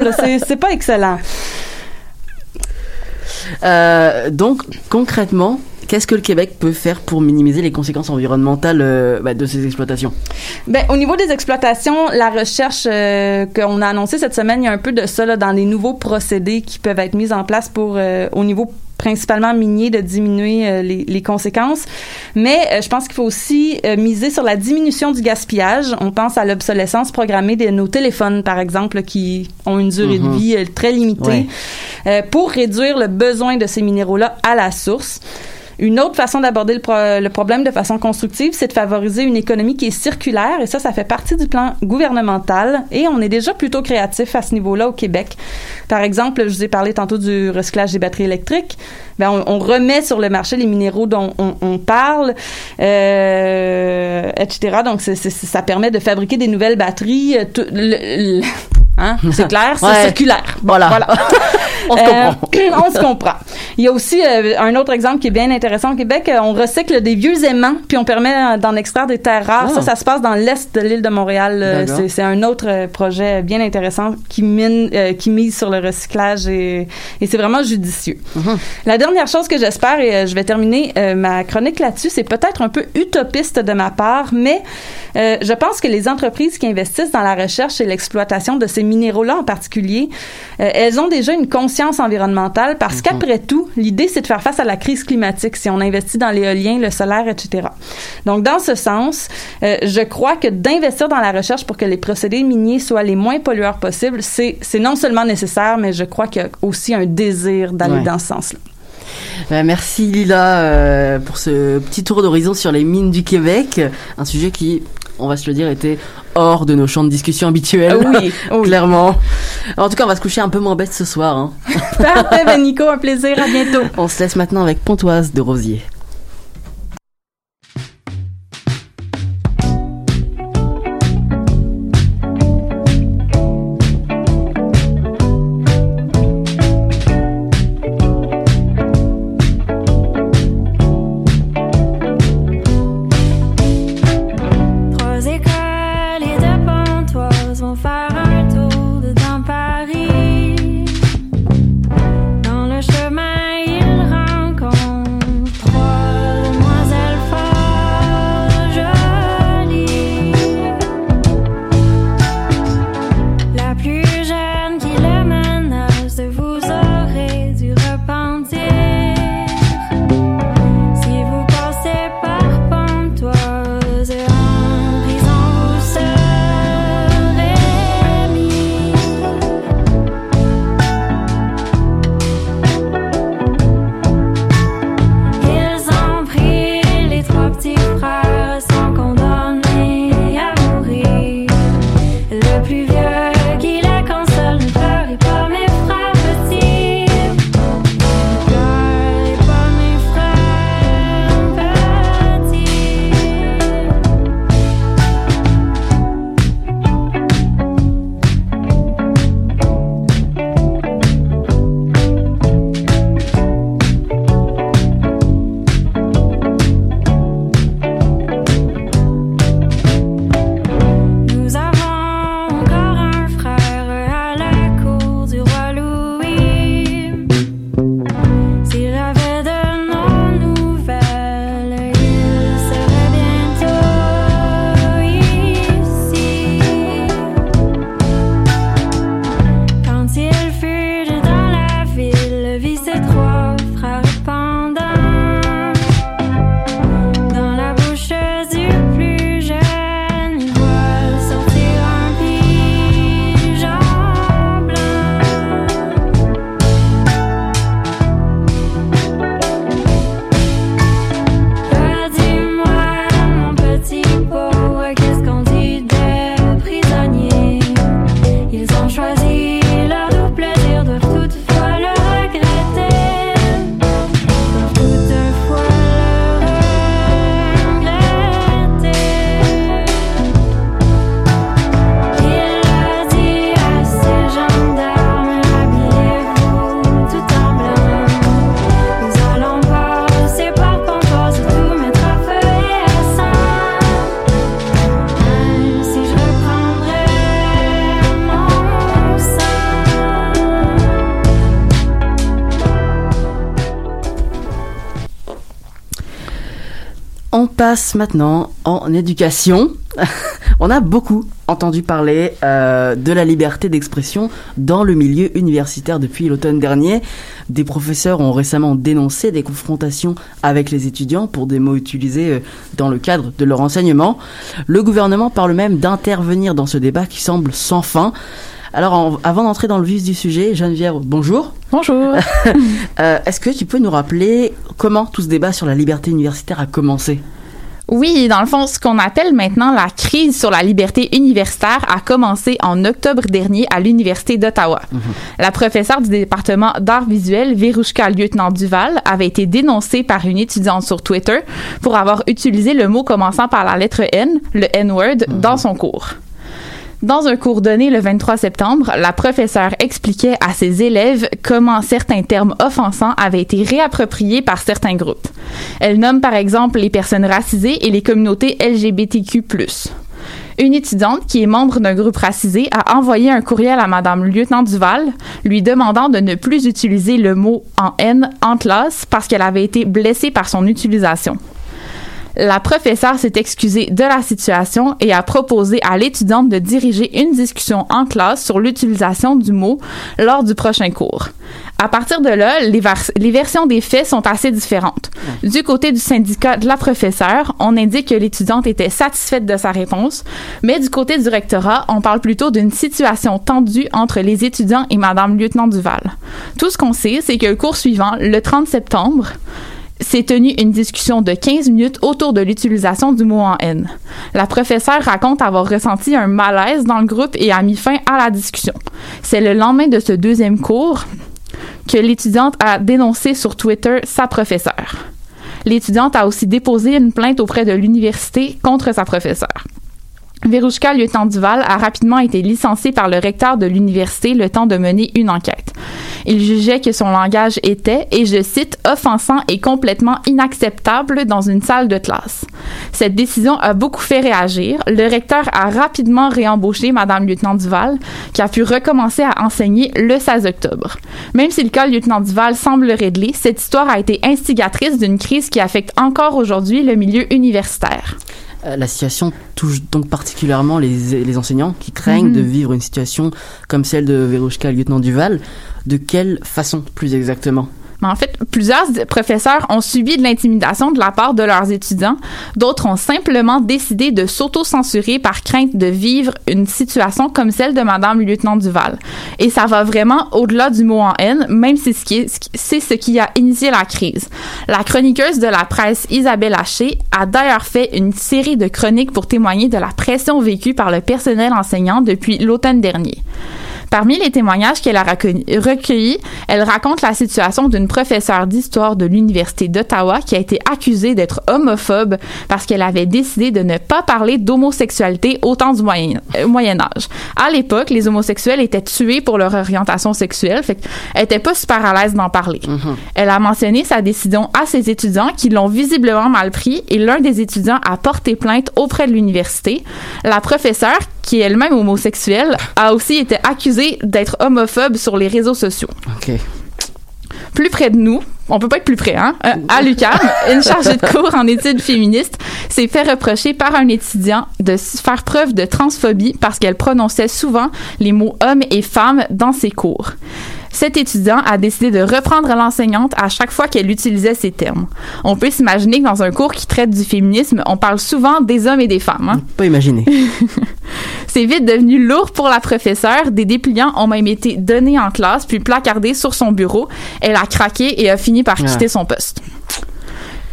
C'est pas excellent. Euh, donc, concrètement, qu'est-ce que le Québec peut faire pour minimiser les conséquences environnementales euh, bah, de ces exploitations? Ben, au niveau des exploitations, la recherche euh, qu'on a annoncée cette semaine, il y a un peu de ça là, dans les nouveaux procédés qui peuvent être mis en place pour, euh, au niveau principalement minier, de diminuer euh, les, les conséquences. Mais euh, je pense qu'il faut aussi euh, miser sur la diminution du gaspillage. On pense à l'obsolescence programmée de nos téléphones, par exemple, qui ont une durée Mhm. de vie euh, très limitée, Ouais. pour réduire le besoin de ces minéraux-là à la source. Une autre façon d'aborder le, pro- le problème de façon constructive, c'est de favoriser une économie qui est circulaire et ça, ça fait partie du plan gouvernemental et on est déjà plutôt créatif à ce niveau-là au Québec. Par exemple, je vous ai parlé tantôt du recyclage des batteries électriques. Ben, on, on remet sur le marché les minéraux dont on, on parle, euh, etc. Donc, ça permet de fabriquer des nouvelles batteries. euh, Hein? (laughs) C'est clair, c'est Ouais. circulaire. Voilà. (laughs) On se Euh, comprend. (clears throat) on se comprend. Il y a aussi euh, un autre exemple qui est bien intéressant au Québec. Euh, On recycle des vieux aimants, puis on permet euh, d'en extraire des terres rares. Ah. Ça, ça se passe dans l'est de l'île de Montréal. Euh. C'est un autre euh, projet bien intéressant qui mine, euh, qui mise sur le recyclage et, et c'est vraiment judicieux. Mhm. La dernière chose que j'espère, et euh, je vais terminer euh, ma chronique là-dessus, c'est peut-être un peu utopiste de ma part, mais euh, je pense que les entreprises qui investissent dans la recherche et l'exploitation de ces minéraux-là en particulier, euh, elles ont déjà une conscience environnementale parce qu'après tout, l'idée, c'est de faire face à la crise climatique si on investit dans l'éolien, le solaire, etc. Donc, dans ce sens, euh, je crois que d'investir dans la recherche pour que les procédés miniers soient les moins pollueurs possibles, c'est c'est non seulement nécessaire, mais je crois qu'il y a aussi un désir d'aller Ouais. dans ce sens-là. Euh, merci Lila euh, pour ce petit tour d'horizon sur les mines du Québec, un sujet qui, on va se le dire, était hors de nos champs de discussion habituels. Oui, (laughs) oui. clairement. En tout cas, on va se coucher un peu moins bête ce soir. hein. (laughs) Parfait, ben Nico, un plaisir, à bientôt. On se laisse maintenant avec Pontoise de Rosier. Passe maintenant en éducation. (laughs) On a beaucoup entendu parler euh, de la liberté d'expression dans le milieu universitaire depuis l'automne dernier. Des professeurs ont récemment dénoncé des confrontations avec les étudiants pour des mots utilisés euh, dans le cadre de leur enseignement. Le gouvernement parle même d'intervenir dans ce débat qui semble sans fin. Alors, en- avant d'entrer dans le vif du sujet, Geneviève, bonjour. Bonjour. (laughs) Euh, Est-ce que tu peux nous rappeler comment tout ce débat sur la liberté universitaire a commencé? Oui, dans le fond, ce qu'on appelle maintenant la crise sur la liberté universitaire a commencé en octobre dernier à l'Université d'Ottawa. La professeure du département d'art visuel, Verouchka Lieutenant Duval, avait été dénoncée par une étudiante sur Twitter pour avoir utilisé le mot commençant par la lettre N, le N-word, dans son cours. Dans un cours donné le 23 septembre, la professeure expliquait à ses élèves comment certains termes offensants avaient été réappropriés par certains groupes. Elle nomme par exemple les personnes racisées et les communautés LGBTQ+. Une étudiante qui est membre d'un groupe racisé a envoyé un courriel à Madame Lieutenant Duval lui demandant de ne plus utiliser le mot en haine en classe parce qu'elle avait été blessée par son utilisation. La professeure s'est excusée de la situation et a proposé à l'étudiante de diriger une discussion en classe sur l'utilisation du mot lors du prochain cours. À partir de là, les, vers- les versions des faits sont assez différentes. Du côté du syndicat de la professeure, on indique que l'étudiante était satisfaite de sa réponse, mais du côté du rectorat, on parle plutôt d'une situation tendue entre les étudiants et Madame Lieutenant Duval. Tout ce qu'on sait, c'est que le cours suivant, le 30 septembre, s'est tenue une discussion de 15 minutes autour de l'utilisation du mot en haine. La professeure raconte avoir ressenti un malaise dans le groupe et a mis fin à la discussion. C'est le lendemain de ce deuxième cours que l'étudiante a dénoncé sur Twitter sa professeure. L'étudiante a aussi déposé une plainte auprès de l'université contre sa professeure. Verouchka Lieutenant Duval a rapidement été licencié par le recteur de l'université le temps de mener une enquête. Il jugeait que son langage était, et je cite, offensant et complètement inacceptable dans une salle de classe. Cette décision a beaucoup fait réagir. Le recteur a rapidement réembauché Madame Lieutenant Duval, qui a pu recommencer à enseigner le 16 octobre. Même si le cas Lieutenant Duval semble réglé, cette histoire a été instigatrice d'une crise qui affecte encore aujourd'hui le milieu universitaire. Euh, La situation touche donc particulièrement les, les enseignants qui craignent Mhm. de vivre une situation comme celle de Verouchka, lieutenant Duval. De quelle façon, plus exactement? En fait, plusieurs professeurs ont subi de l'intimidation de la part de leurs étudiants. D'autres ont simplement décidé de s'auto-censurer par crainte de vivre une situation comme celle de Madame Lieutenant Duval. Et ça va vraiment au-delà du mot en haine, même si c'est ce qui a initié la crise. La chroniqueuse de la presse Isabelle Haché a d'ailleurs fait une série de chroniques pour témoigner de la pression vécue par le personnel enseignant depuis l'automne dernier. Parmi les témoignages qu'elle a recueillis, elle raconte la situation d'une professeure d'histoire de l'Université d'Ottawa qui a été accusée d'être homophobe parce qu'elle avait décidé de ne pas parler d'homosexualité au temps du Moyen, euh, Moyen Âge. À l'époque, les homosexuels étaient tués pour leur orientation sexuelle, fait qu'elle était pas super à l'aise d'en parler. Elle a mentionné sa décision à ses étudiants qui l'ont visiblement mal pris et l'un des étudiants a porté plainte auprès de l'université. La professeure, qui est elle-même homosexuelle, a aussi été accusée d'être homophobe sur les réseaux sociaux. Ok. Plus près de nous, on peut pas être plus près, hein? Euh, à l'UQAM, une chargée de cours en études féministes s'est fait reprocher par un étudiant de faire preuve de transphobie parce qu'elle prononçait souvent les mots homme et femme dans ses cours. Cet étudiant a décidé de reprendre l'enseignante à chaque fois qu'elle utilisait ces termes. On peut s'imaginer que dans un cours qui traite du féminisme, on parle souvent des hommes et des femmes. hein? Pas imaginer. (laughs) C'est vite devenu lourd pour la professeure. Des dépliants ont même été donnés en classe puis placardés sur son bureau. Elle a craqué et a fini par Ah. quitter son poste.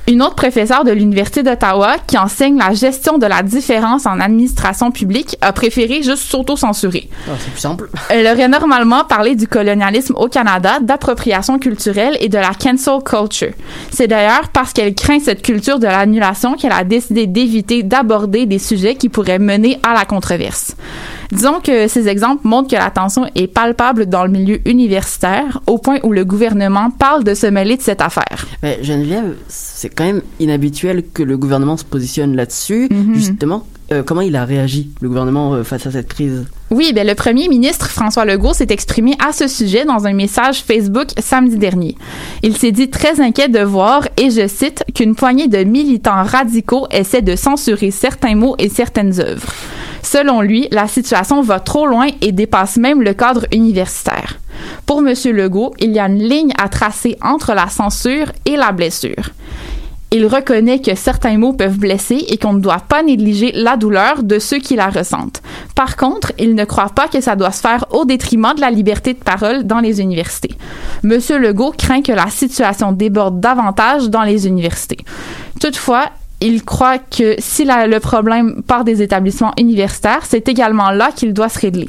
Une autre professeure de l'Université d'Ottawa qui enseigne la gestion de la différence en administration publique a préféré juste s'auto-censurer. Ah, c'est plus simple. Elle aurait normalement parlé du colonialisme au Canada, d'appropriation culturelle et de la cancel culture. C'est d'ailleurs parce qu'elle craint cette culture de l'annulation qu'elle a décidé d'éviter d'aborder des sujets qui pourraient mener à la controverse. Disons que ces exemples montrent que la tension est palpable dans le milieu universitaire, au point où le gouvernement parle de se mêler de cette affaire. Mais Geneviève, c'est quand même inhabituel que le gouvernement se positionne là-dessus. Justement, euh, comment il a réagi, le gouvernement, euh, face à cette crise? Oui, ben le premier ministre François Legault s'est exprimé à ce sujet dans un message Facebook samedi dernier. Il s'est dit très inquiet de voir, et je cite, qu'une poignée de militants radicaux essaie de censurer certains mots et certaines œuvres. Selon lui, la situation va trop loin et dépasse même le cadre universitaire. Pour M. Legault, il y a une ligne à tracer entre la censure et la blessure. Il reconnaît que certains mots peuvent blesser et qu'on ne doit pas négliger la douleur de ceux qui la ressentent. Par contre, il ne croit pas que ça doit se faire au détriment de la liberté de parole dans les universités. Monsieur Legault craint que la situation déborde davantage dans les universités. Toutefois, il croit que si la- le problème part des établissements universitaires, c'est également là qu'il doit se régler.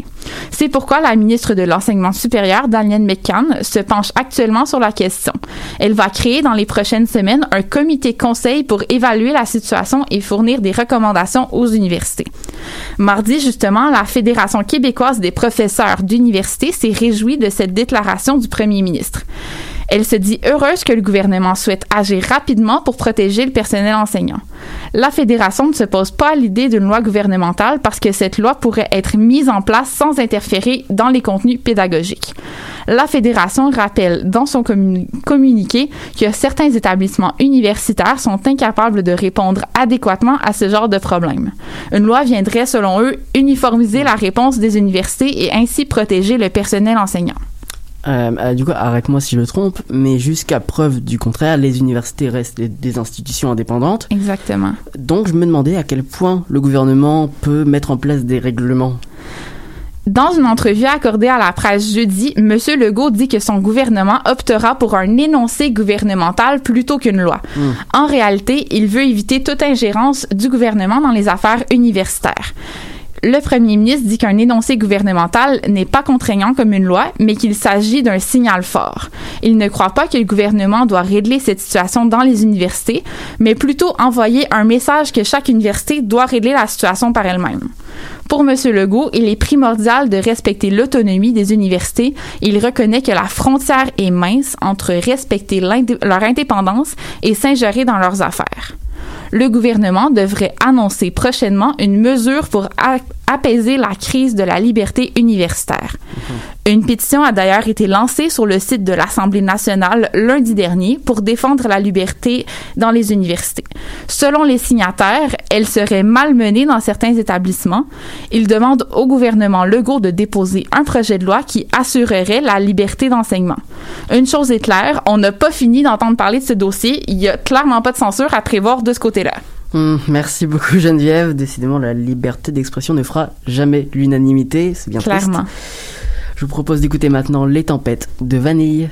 C'est pourquoi la ministre de l'Enseignement supérieur, Danielle McCann, se penche actuellement sur la question. Elle va créer dans les prochaines semaines un comité conseil pour évaluer la situation et fournir des recommandations aux universités. Mardi, justement, la Fédération québécoise des professeurs d'université s'est réjouie de cette déclaration du premier ministre. Elle se dit heureuse que le gouvernement souhaite agir rapidement pour protéger le personnel enseignant. La fédération ne se pose pas à l'idée d'une loi gouvernementale parce que cette loi pourrait être mise en place sans interférer dans les contenus pédagogiques. La fédération rappelle dans son communi- communiqué que certains établissements universitaires sont incapables de répondre adéquatement à ce genre de problème. Une loi viendrait, selon eux, uniformiser la réponse des universités et ainsi protéger le personnel enseignant. Euh, euh, du coup, arrête-moi si je me trompe, mais jusqu'à preuve du contraire, les universités restent des, des institutions indépendantes. Exactement. Donc, je me demandais à quel point le gouvernement peut mettre en place des règlements. Dans une entrevue accordée à la presse jeudi, M. Legault dit que son gouvernement optera pour un énoncé gouvernemental plutôt qu'une loi. Hmm. En réalité, il veut éviter toute ingérence du gouvernement dans les affaires universitaires. Le premier ministre dit qu'un énoncé gouvernemental n'est pas contraignant comme une loi, mais qu'il s'agit d'un signal fort. Il ne croit pas que le gouvernement doit régler cette situation dans les universités, mais plutôt envoyer un message que chaque université doit régler la situation par elle-même. Pour M. Legault, il est primordial de respecter l'autonomie des universités. Il reconnaît que la frontière est mince entre respecter leur indépendance et s'ingérer dans leurs affaires. Le gouvernement devrait annoncer prochainement une mesure pour apaiser la crise de la liberté universitaire. Une pétition a d'ailleurs été lancée sur le site de l'Assemblée nationale lundi dernier pour défendre la liberté dans les universités. Selon les signataires, elle serait malmenée dans certains établissements. Ils demandent au gouvernement Legault de déposer un projet de loi qui assurerait la liberté d'enseignement. Une chose est claire, on n'a pas fini d'entendre parler de ce dossier. Il y a clairement pas de censure à prévoir de ce côté-là. Hmm, merci beaucoup Geneviève. Décidément, la liberté d'expression ne fera jamais l'unanimité. C'est bien triste. Clairement. Je vous propose d'écouter maintenant Les Tempêtes de Vanille.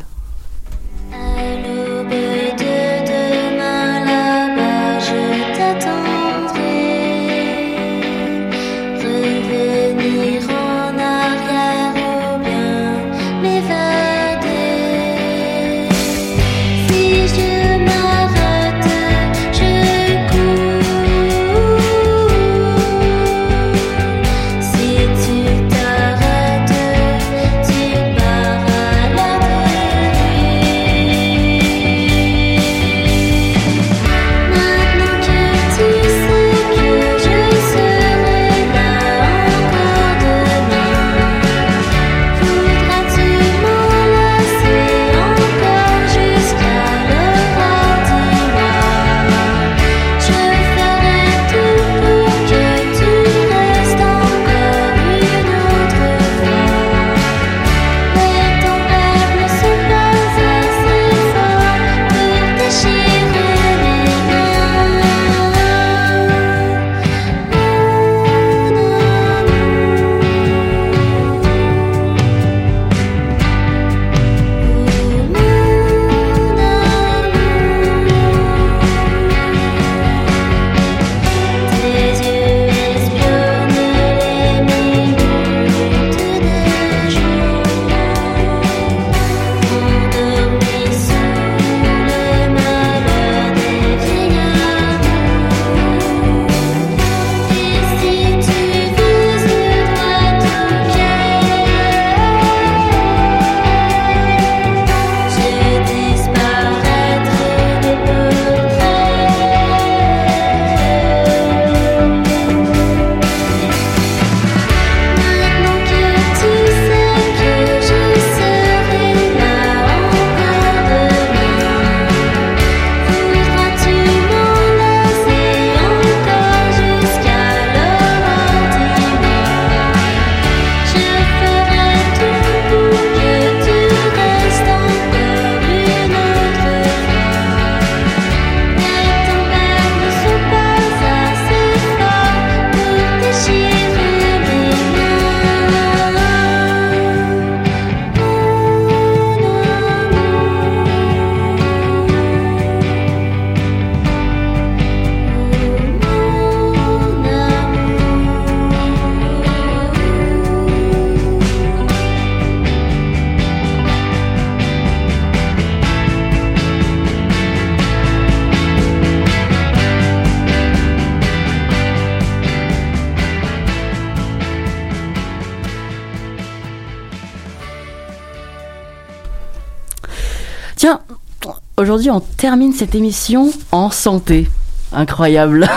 Aujourd'hui, on termine cette émission en santé. Incroyable.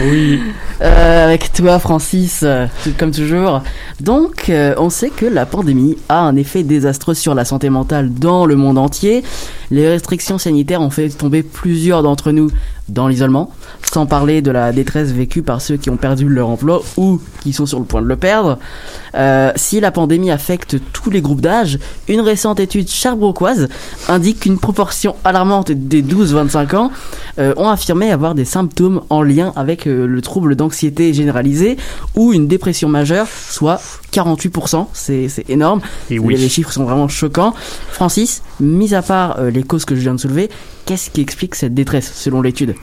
Oui. (laughs) Euh, avec toi, Francis, euh, comme toujours. Donc, euh, on sait que la pandémie a un effet désastreux sur la santé mentale dans le monde entier. Les restrictions sanitaires ont fait tomber plusieurs d'entre nous dans l'isolement, sans parler de la détresse vécue par ceux qui ont perdu leur emploi ou qui sont sur le point de le perdre. Euh, si la pandémie affecte tous les groupes d'âge, une récente étude charbroquoise indique qu'une proportion alarmante des 12-25 ans euh, ont affirmé avoir des symptômes en lien avec euh, le trouble d'anxiété généralisée ou une dépression majeure, soit 48%, c'est énorme. Et oui. Les, chiffres sont vraiment choquants. Francis, mis à part les causes que je viens de soulever, qu'est-ce qui explique cette détresse selon l'étude?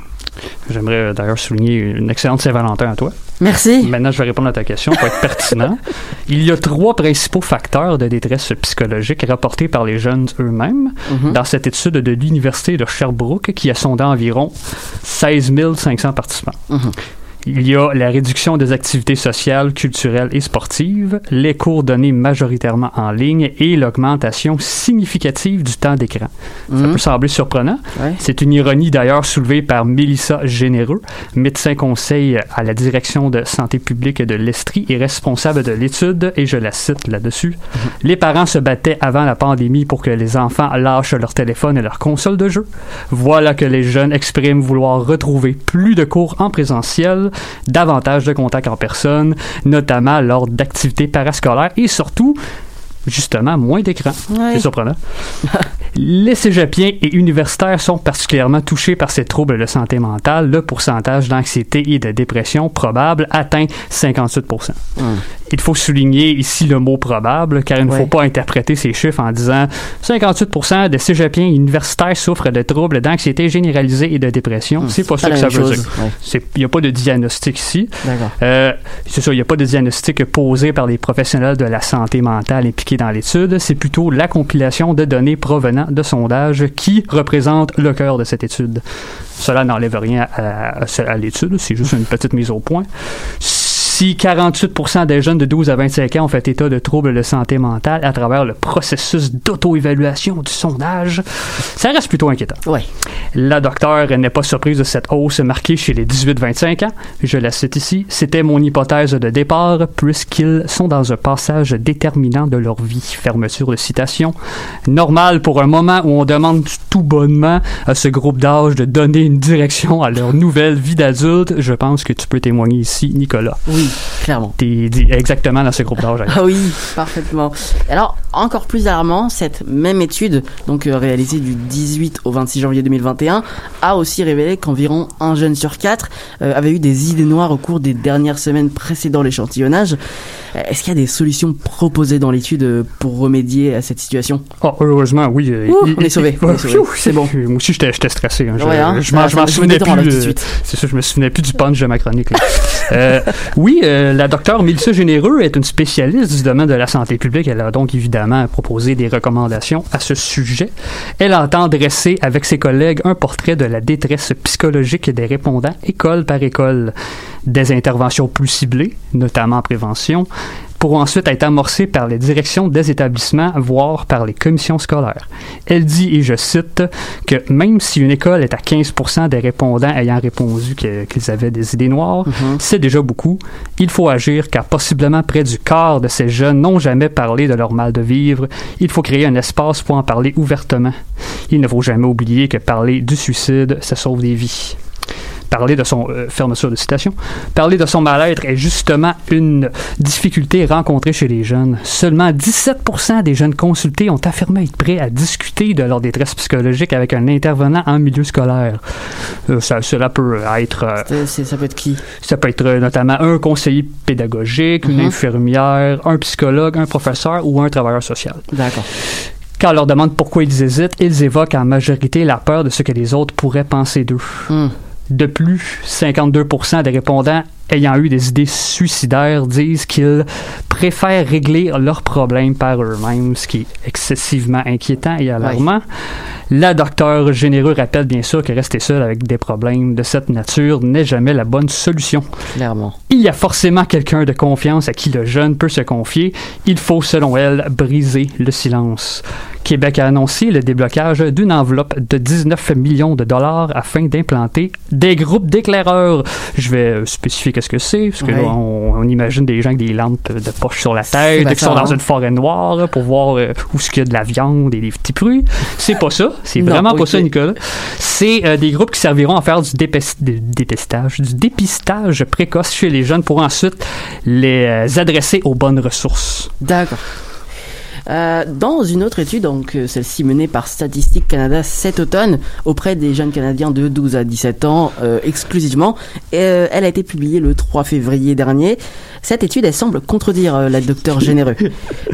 J'aimerais euh, d'ailleurs souligner une excellente Saint-Valentin à toi. Merci. Maintenant, je vais répondre à ta question pour être (laughs) pertinent. Il y a trois principaux facteurs de détresse psychologique rapportés par les jeunes eux-mêmes Mhm. dans cette étude de l'Université de Sherbrooke qui a sondé environ 16 500 participants. Mhm. Il y a la réduction des activités sociales, culturelles et sportives, les cours donnés majoritairement en ligne et l'augmentation significative du temps d'écran. Ça Mhm. peut sembler surprenant. Ouais. C'est une ironie d'ailleurs soulevée par Mélissa Généreux, médecin conseil à la direction de santé publique de l'Estrie et responsable de l'étude, et je la cite là-dessus. Les parents se battaient avant la pandémie pour que les enfants lâchent leur téléphone et leur console de jeu. Voilà que les jeunes expriment vouloir retrouver plus de cours en présentiel, davantage de contacts en personne, notamment lors d'activités parascolaires et surtout, justement, moins d'écran. Ouais. C'est surprenant. (laughs) Les cégepiens et universitaires sont particulièrement touchés par ces troubles de santé mentale. Le pourcentage d'anxiété et de dépression probable atteint 58 Il faut souligner ici le mot probable, car il ne Ouais. faut pas interpréter ces chiffres en disant 58% des cégepiens et universitaires souffrent de troubles d'anxiété généralisée et de dépression. c'est pas pas ça que ça veut chose, dire. ouais. Il n'y a pas de diagnostic ici. Euh, c'est ça, il n'y a pas de diagnostic posé par les professionnels de la santé mentale impliqués dans l'étude. C'est plutôt la compilation de données provenant de sondages qui représentent le cœur de cette étude. Cela n'enlève rien à l'étude, c'est juste une petite mise au point. Si 48% des jeunes de 12 à 25 ans ont fait état de troubles de santé mentale à travers le processus d'auto-évaluation du sondage, ça reste plutôt inquiétant. Ouais. La docteure n'est pas surprise de cette hausse marquée chez les 18-25 ans. Je la cite ici. C'était mon hypothèse de départ, puisqu'ils sont dans un passage déterminant de leur vie. Fermeture de citation. Normal pour un moment où on demande tout bonnement à ce groupe d'âge de donner une direction à leur nouvelle vie d'adulte. Je pense que tu peux témoigner ici, Nicolas. Oui, clairement. T'es dit exactement dans ce groupe d'âge. Ah oui, parfaitement. Alors, encore plus alarmant, cette même étude, donc euh, réalisée du 18 au 26 janvier 2021, a aussi révélé qu'environ un jeune sur quatre euh, avait eu des idées noires au cours des dernières semaines précédant l'échantillonnage. Euh, Est-ce qu'il y a des solutions proposées dans l'étude pour remédier à cette situation? Oh, heureusement, oui. Ouh, il- on est sauvé, (laughs) C'est bon. (laughs) Moi aussi, j'étais stressé. hein. Je, Ouais, hein. je m'en souvenais plus. C'est ça, je me souvenais plus du punch de ma chronique. (laughs) Euh, oui, euh, la docteure Mélissa Généreux est une spécialiste du domaine de la santé publique. Elle a donc évidemment proposé des recommandations à ce sujet. Elle entend dresser avec ses collègues un portrait de la détresse psychologique des répondants école par école. Des interventions plus ciblées, notamment en prévention, pour ensuite être amorcées par les directions des établissements, voire par les commissions scolaires. Elle dit, et je cite, que même si une école est à 15% des répondants ayant répondu qu'ils avaient des idées noires, c'est déjà beaucoup. Il faut agir car possiblement près du quart de ces jeunes n'ont jamais parlé de leur mal de vivre. Il faut créer un espace pour en parler ouvertement. Il ne faut jamais oublier que parler du suicide, ça sauve des vies parler de son euh, fermeture de citation, parler de son mal-être est justement une difficulté rencontrée chez les jeunes. Seulement 17% des jeunes consultés ont affirmé être prêts à discuter de leur détresse psychologique avec un intervenant en milieu scolaire. Euh, ça, cela peut être euh, Ça peut être qui? ça peut être notamment un conseiller pédagogique, une Mhm. infirmière, un psychologue, un professeur ou un travailleur social. D'accord. Quand on leur demande pourquoi ils hésitent, ils évoquent en majorité la peur de ce que les autres pourraient penser d'eux. Hmm. De plus, 52% des répondants ayant eu des idées suicidaires disent qu'ils préfèrent régler leurs problèmes par eux-mêmes, ce qui est excessivement inquiétant et alarmant. La docteur généreux rappelle bien sûr que rester seul avec des problèmes de cette nature n'est jamais la bonne solution. Clairement. Il y a forcément quelqu'un de confiance à qui le jeune peut se confier. Il faut, selon elle, briser le silence. Québec a annoncé le déblocage d'une enveloppe de 19 millions de dollars afin d'implanter des groupes d'éclaireurs. Je vais spécifier qu'est-ce que c'est, parce que Ouais. là, on, on imagine des gens avec des lampes de poche sur la tête, qui sont dans hein? une forêt noire là, pour voir euh, où est-ce qu'il y a de la viande et des petits fruits. C'est pas ça. C'est (laughs) Non, vraiment pas ça, Nicolas. C'est euh, des groupes qui serviront à faire du dépistage, du dépistage précoce chez les jeunes pour ensuite les euh, adresser aux bonnes ressources. D'accord. Euh, dans une autre étude, donc euh, celle-ci menée par Statistique Canada cet automne auprès des jeunes Canadiens de 12 à 17 ans euh, exclusivement, euh, elle a été publiée le 3 février dernier. Cette étude, elle semble contredire la docteur (laughs) Généreux.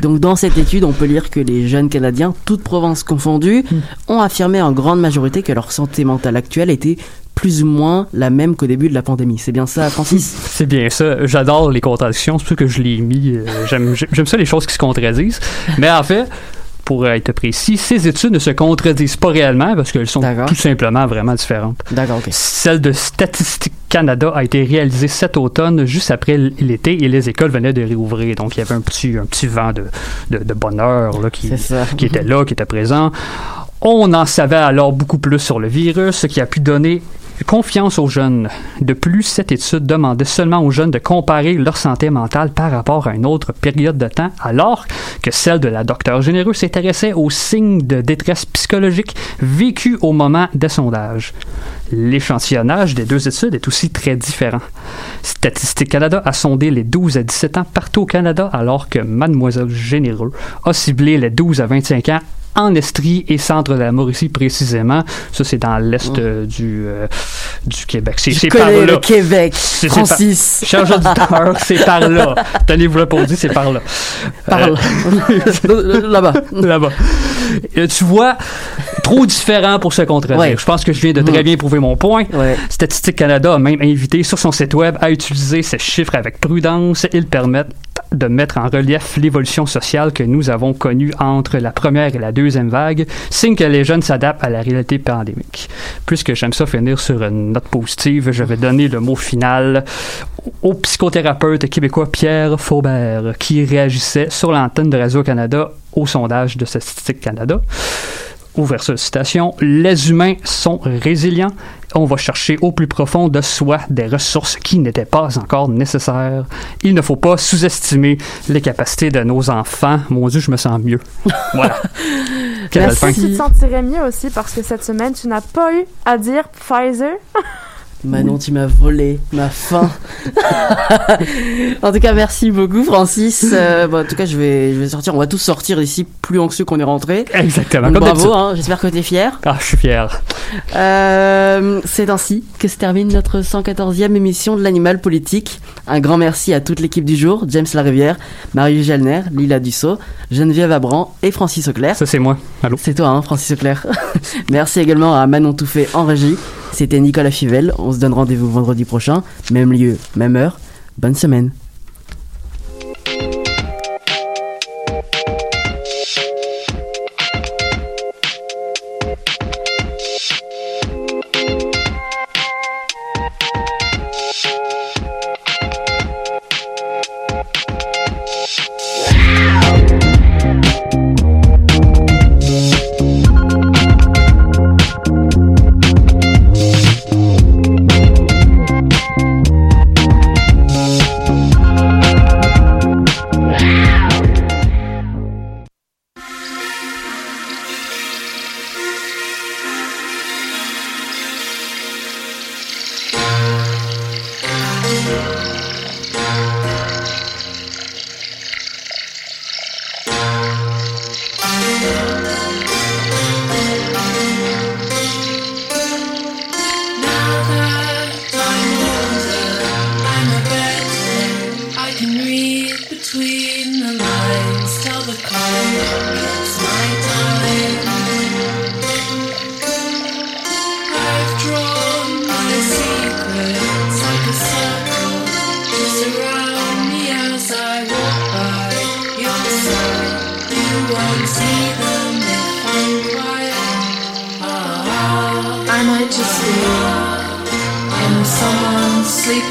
Donc dans cette étude, on peut lire que les jeunes Canadiens, toutes provinces confondues, ont affirmé en grande majorité que leur santé mentale actuelle était plus ou moins la même qu'au début de la pandémie. C'est bien ça, Francis? C'est bien ça. J'adore les contradictions. C'est pour ça que je l'ai mis. euh, J'aime j'aime ça les choses qui se contredisent. Mais en fait, pour être précis, ces études ne se contredisent pas réellement parce qu'elles sont tout simplement vraiment différentes. D'accord, ok. Celle de Statistique Canada a été réalisée cet automne, juste après l'été, et les écoles venaient de réouvrir. Donc, il y avait un petit, un petit vent de, de, de bonheur là, qui, qui était là, qui était présent. On en savait alors beaucoup plus sur le virus, ce qui a pu donner confiance aux jeunes. De plus, cette étude demandait seulement aux jeunes de comparer leur santé mentale par rapport à une autre période de temps, alors que celle de la docteure généreux s'intéressait aux signes de détresse psychologique vécus au moment des sondages. L'échantillonnage des deux études est aussi très différent. Statistique Canada a sondé les 12 à 17 ans partout au Canada, alors que Mademoiselle Généreux a ciblé les 12 à 25 ans en Estrie et centre de la Mauricie précisément. Ça, c'est dans l'est euh, du, euh, du Québec. C'est par là. le Québec, C'est- c'est par- Francis. Cher auditeur, (laughs) c'est par là. Tenez-vous là pour dire, c'est par là. Par Euh, là. (laughs) Là-bas. Là-bas. Euh, tu vois, trop différent pour se contredire. Ouais. Je pense que je viens de très bien prouver mon point. Statistique Canada a même invité sur son site web à utiliser ces chiffres avec prudence. Ils permettent de mettre en relief l'évolution sociale que nous avons connue entre la première et la deuxième vague, signe que les jeunes s'adaptent à la réalité pandémique. Puisque j'aime ça finir sur une note positive, je vais donner le mot final au psychothérapeute québécois Pierre Faubert, qui réagissait sur l'antenne de Radio-Canada au sondage de Statistique Canada. Ouverture de citation, les humains sont résilients. On va chercher au plus profond de soi des ressources qui n'étaient pas encore nécessaires. Il ne faut pas sous-estimer les capacités de nos enfants. Mon Dieu, je me sens mieux. (laughs) Voilà. Fin. Tu te sentirais mieux aussi parce que cette semaine, tu n'as pas eu à dire Pfizer. (laughs) Manon, tu m'as volé ma faim. (laughs) en tout cas, merci beaucoup, Francis. Euh, bon, en tout cas, je vais, je vais sortir. On va tous sortir d'ici plus anxieux qu'on est rentré. Exactement. Donc, bravo, hein, j'espère que tu es fier. Ah, je suis fier. Euh, c'est ainsi que se termine notre 114e émission de l'animal politique. Un grand merci à toute l'équipe du jour, James Larivière, Marius Jalner, Lila Dussault, Geneviève Abran et Francis Auclair. Ça, c'est moi. Allô? C'est toi, hein, Francis Auclair. (laughs) merci également à Manon Touffet en régie. C'était Nicolas Fivel. On se donne rendez-vous vendredi prochain. Même lieu, même heure. Bonne semaine.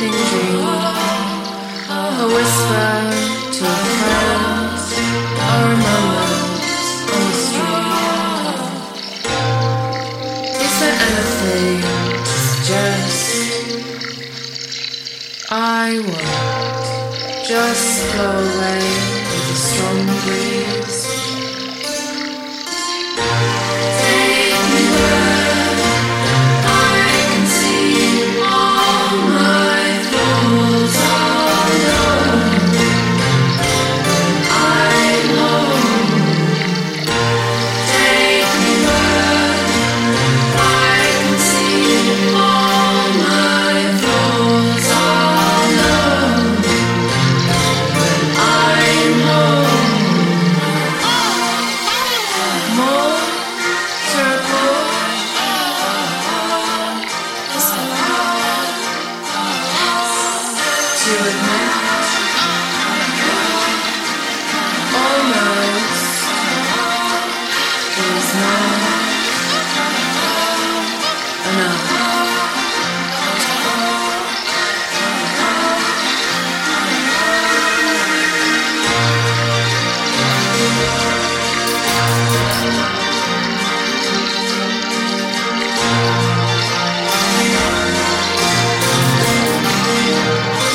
Sleeping dream, a whisper to a friend, or a moment on the street. Is there anything to suggest? I won't just blow away with a strong breeze.